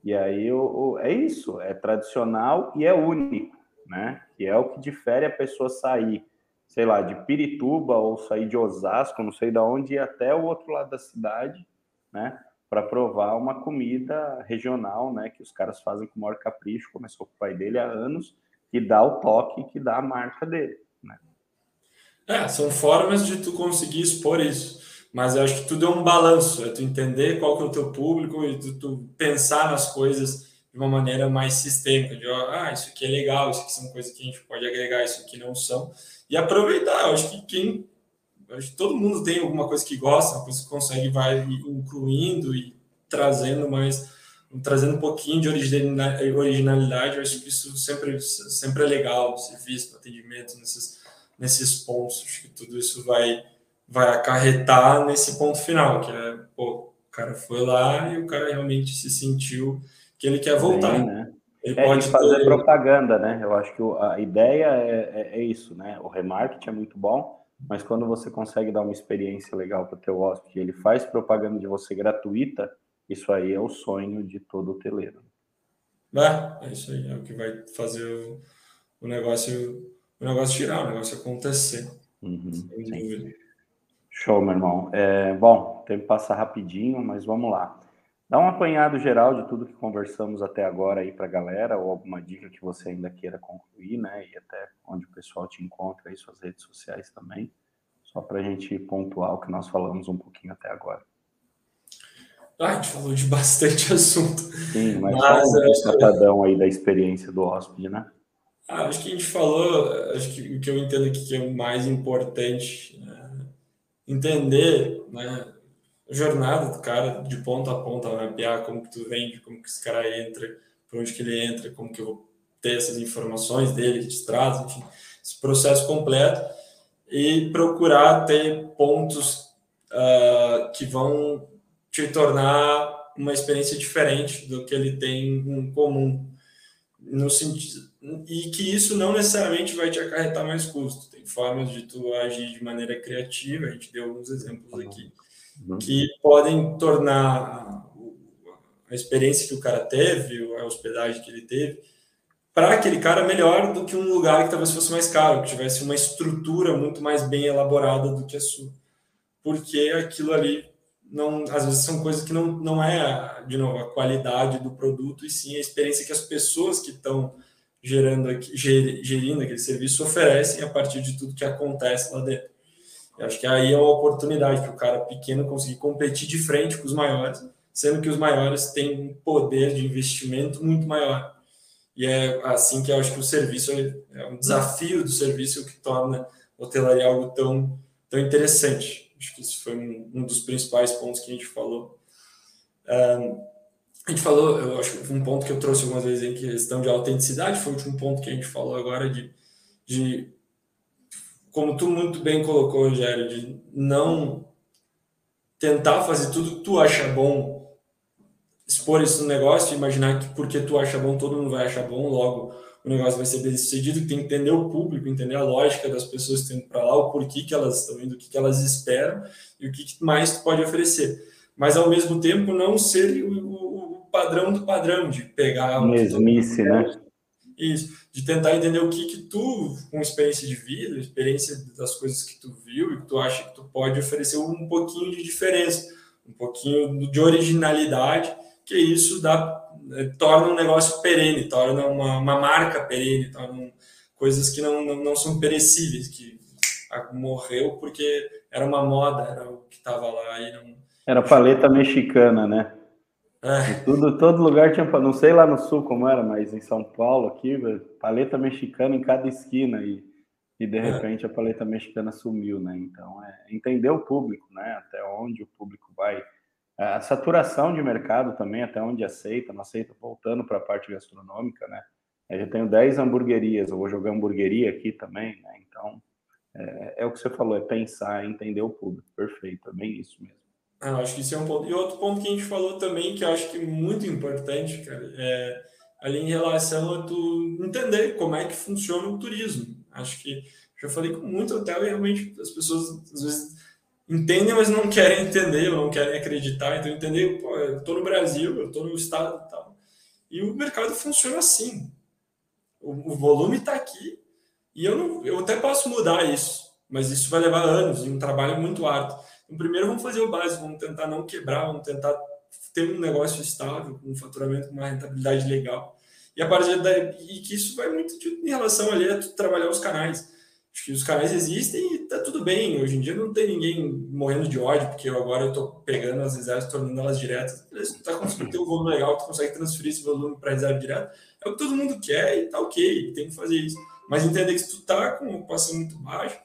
E aí o, o, é isso, é tradicional e é único, né? Que é o que difere a pessoa sair, sei lá, de Pirituba ou sair de Osasco, não sei de onde, ir até o outro lado da cidade, né? Para provar uma comida regional, né? Que os caras fazem com o maior capricho, começou com o pai dele há anos, que dá o toque, que dá a marca dele, né? É, são formas de tu conseguir expor isso mas eu acho que tudo é um balanço, é tu entender qual que é o teu público e tu, tu pensar nas coisas de uma maneira mais sistêmica, de ah, isso aqui é legal, isso aqui são coisas que a gente pode agregar, isso aqui não são, e aproveitar. Eu acho que quem, acho que todo mundo tem alguma coisa que gosta, uma coisa que consegue vai incluindo e trazendo mais, trazendo um pouquinho de originalidade. Eu acho que isso sempre, sempre é legal, serviço, atendimento nesses, nesses pontos. Acho que tudo isso vai vai acarretar nesse ponto final, que é, pô, o cara foi lá e o cara realmente se sentiu que ele quer voltar. Né? Ele é, pode fazer ter... propaganda, né? Eu acho que a ideia é, é, é, isso, né? O remarketing é muito bom, mas quando você consegue dar uma experiência legal para o teu hóspede, ele faz propaganda de você gratuita, isso aí é o sonho de todo hoteleiro. É, é isso aí, é o que vai fazer o, o negócio o negócio girar, o negócio acontecer. Uhum, sem dúvida. Show, meu irmão. É, bom, tempo passa rapidinho, mas vamos lá. Dá um apanhado geral de tudo que conversamos até agora aí para a galera, ou alguma dica que você ainda queira concluir, né? E até onde o pessoal te encontra aí, suas redes sociais também, só para a gente pontuar o que nós falamos um pouquinho até agora. Ah, a gente falou de bastante [laughs] assunto. Sim, mas, mas um catadão aí da experiência do hóspede, né? Ah, acho que a gente falou, acho que o que eu entendo aqui que é o mais importante né? entender né, jornada do cara de ponta a ponta, mapear como que tu vende, como que esse cara entra, por onde que ele entra, como que eu vou ter essas informações dele que te traz, enfim, esse processo completo e procurar ter pontos uh, que vão te tornar uma experiência diferente do que ele tem em comum no sentido e que isso não necessariamente vai te acarretar mais custo. Tem formas de tu agir de maneira criativa, a gente deu alguns exemplos aqui, uhum. que podem tornar a experiência que o cara teve, a hospedagem que ele teve, para aquele cara melhor do que um lugar que talvez fosse mais caro, que tivesse uma estrutura muito mais bem elaborada do que a sua. Porque aquilo ali não, às vezes são coisas que não, não é, de novo, a qualidade do produto, e sim a experiência que as pessoas que estão gerando aqui, gerindo aquele serviço oferecem a partir de tudo que acontece lá dentro. Eu acho que aí é uma oportunidade para o cara pequeno conseguir competir de frente com os maiores, sendo que os maiores têm um poder de investimento muito maior. E é assim que eu acho que o serviço é, um desafio do serviço que torna a hotelaria algo tão, tão interessante. Acho que isso foi um, um dos principais pontos que a gente falou. Um, a gente falou, eu acho que um ponto que eu trouxe algumas vezes em questão de autenticidade, foi o último ponto que a gente falou agora de, de como tu muito bem colocou, Rogério, de não tentar fazer tudo que tu acha bom, expor isso no negócio, imaginar que porque tu acha bom, todo mundo vai achar bom, logo o negócio vai ser bem sucedido, tem que entender o público, entender a lógica das pessoas que estão indo para lá, o porquê que elas estão indo, o que, que elas esperam e o que mais tu pode oferecer. Mas ao mesmo tempo não ser o, padrão do padrão, de pegar. Mesmice, né? Isso, de tentar entender o que que tu, com experiência de vida, experiência das coisas que tu viu e que tu acha que tu pode oferecer um pouquinho de diferença, um pouquinho de originalidade, que isso dá, eh, torna um negócio perene, torna uma, uma marca perene, torna coisas que não, não, não são perecíveis, que morreu porque era uma moda, era o que estava lá e não... Era paleta mexicana, né? É. Tudo, todo lugar tinha, não sei lá no sul como era, mas em São Paulo aqui, paleta mexicana em cada esquina e, e de é. repente a paleta mexicana sumiu, né? Então é entender o público, né? Até onde o público vai. A saturação de mercado também, até onde aceita, não aceita, voltando para a parte gastronômica, né? Eu já tenho 10 hamburguerias, eu vou jogar hamburgueria aqui também, né? Então é, é o que você falou, é pensar, entender o público. Perfeito, é bem isso mesmo. Ah, acho que isso é um ponto. E outro ponto que a gente falou também, que eu acho que é muito importante, cara, é ali em relação a tu entender como é que funciona o turismo. Acho que já falei com muito hotel e realmente as pessoas às vezes entendem, mas não querem entender, ou não querem acreditar. Então, entender, pô, eu tô no Brasil, eu tô no estado e tal. E o mercado funciona assim. O, o volume está aqui e eu, não, eu até posso mudar isso, mas isso vai levar anos e um trabalho muito árduo. Então, primeiro, vamos fazer o básico, vamos tentar não quebrar, vamos tentar ter um negócio estável, com um faturamento, com uma rentabilidade legal. E a partir daí, e que isso vai muito em relação ali a trabalhar os canais. Acho que os canais existem e tá tudo bem. Hoje em dia não tem ninguém morrendo de ódio, porque eu agora eu tô pegando as reservas tornando elas diretas. Beleza, tu tá conseguindo ter um volume legal, tu consegue transferir esse volume para reserva direta. É o que todo mundo quer e tá ok, tem que fazer isso. Mas entender que se tu tá com passo muito baixo,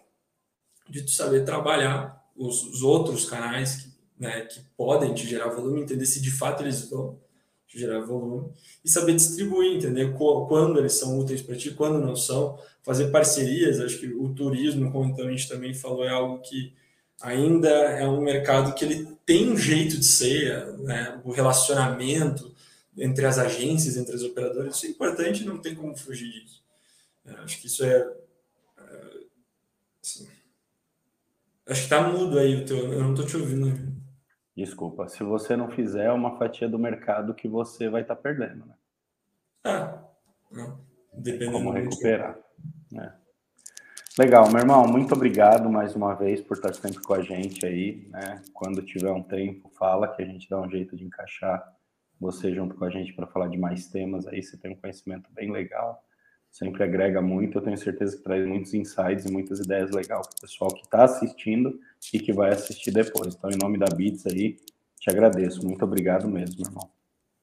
de tu saber trabalhar os, os outros canais que, né, que podem te gerar volume, entender se de fato eles vão te gerar volume e saber distribuir, entender quando eles são úteis para ti, quando não são, fazer parcerias. Acho que o turismo, como a gente também falou, é algo que ainda é um mercado que ele tem um jeito de ser, né, o relacionamento entre as agências, entre as operadoras, isso é importante, não tem como fugir disso. É, acho que isso é, é assim, Acho que tá mudo aí o teu. Eu não tô te ouvindo. Desculpa. Se você não fizer, é uma fatia do mercado que você vai estar tá perdendo, né? Ah, não. Dependendo Como recuperar. Né? Legal, meu irmão, muito obrigado mais uma vez por estar sempre com a gente aí, né? Quando tiver um tempo, fala que a gente dá um jeito de encaixar você junto com a gente para falar de mais temas aí, você tem um conhecimento bem legal sempre agrega muito. Eu tenho certeza que traz muitos insights e muitas ideias legais para o pessoal que está assistindo e que vai assistir depois. Então, em nome da Bits aí, te agradeço. Muito obrigado mesmo, meu irmão.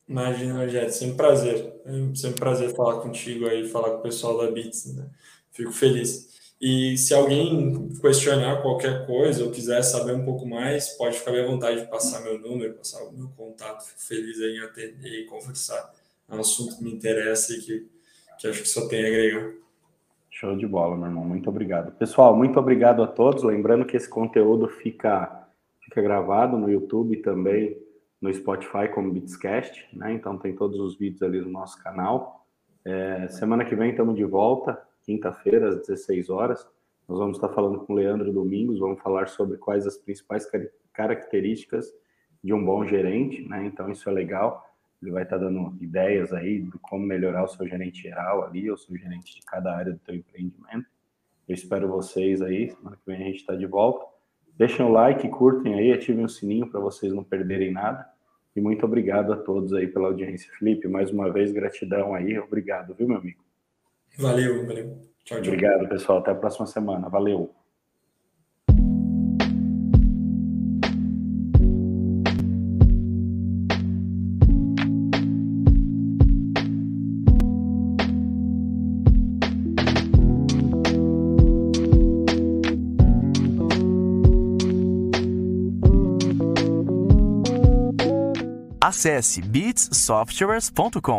Imagina, Rogério, sempre prazer. Sempre prazer falar contigo aí, falar com o pessoal da Bits. Né? Fico feliz. E se alguém questionar qualquer coisa ou quiser saber um pouco mais, pode ficar à vontade de passar meu número, passar o meu contato. Fico feliz em atender e conversar. É um assunto que me interessa e que que acho que só tem a agregar. Show de bola, meu irmão. Muito obrigado. Pessoal, muito obrigado a todos. Lembrando que esse conteúdo fica, fica gravado no YouTube também no Spotify como Beatscast, né? Então tem todos os vídeos ali no nosso canal. É, semana que vem estamos de volta, quinta-feira, às 16 horas. Nós vamos estar falando com o Leandro Domingos, vamos falar sobre quais as principais características de um bom gerente, né? Então isso é legal. Ele vai estar dando ideias aí de como melhorar o seu gerente geral ali, ou seu gerente de cada área do teu empreendimento. Eu espero vocês aí, semana que vem a gente está de volta. Deixem o like, curtem aí, ativem o sininho para vocês não perderem nada. E muito obrigado a todos aí pela audiência. Felipe, mais uma vez, gratidão aí. Obrigado, viu, meu amigo? Valeu, valeu. Tchau, tchau. Obrigado, pessoal. Até a próxima semana. Valeu. Acesse beatssoftwares.com.br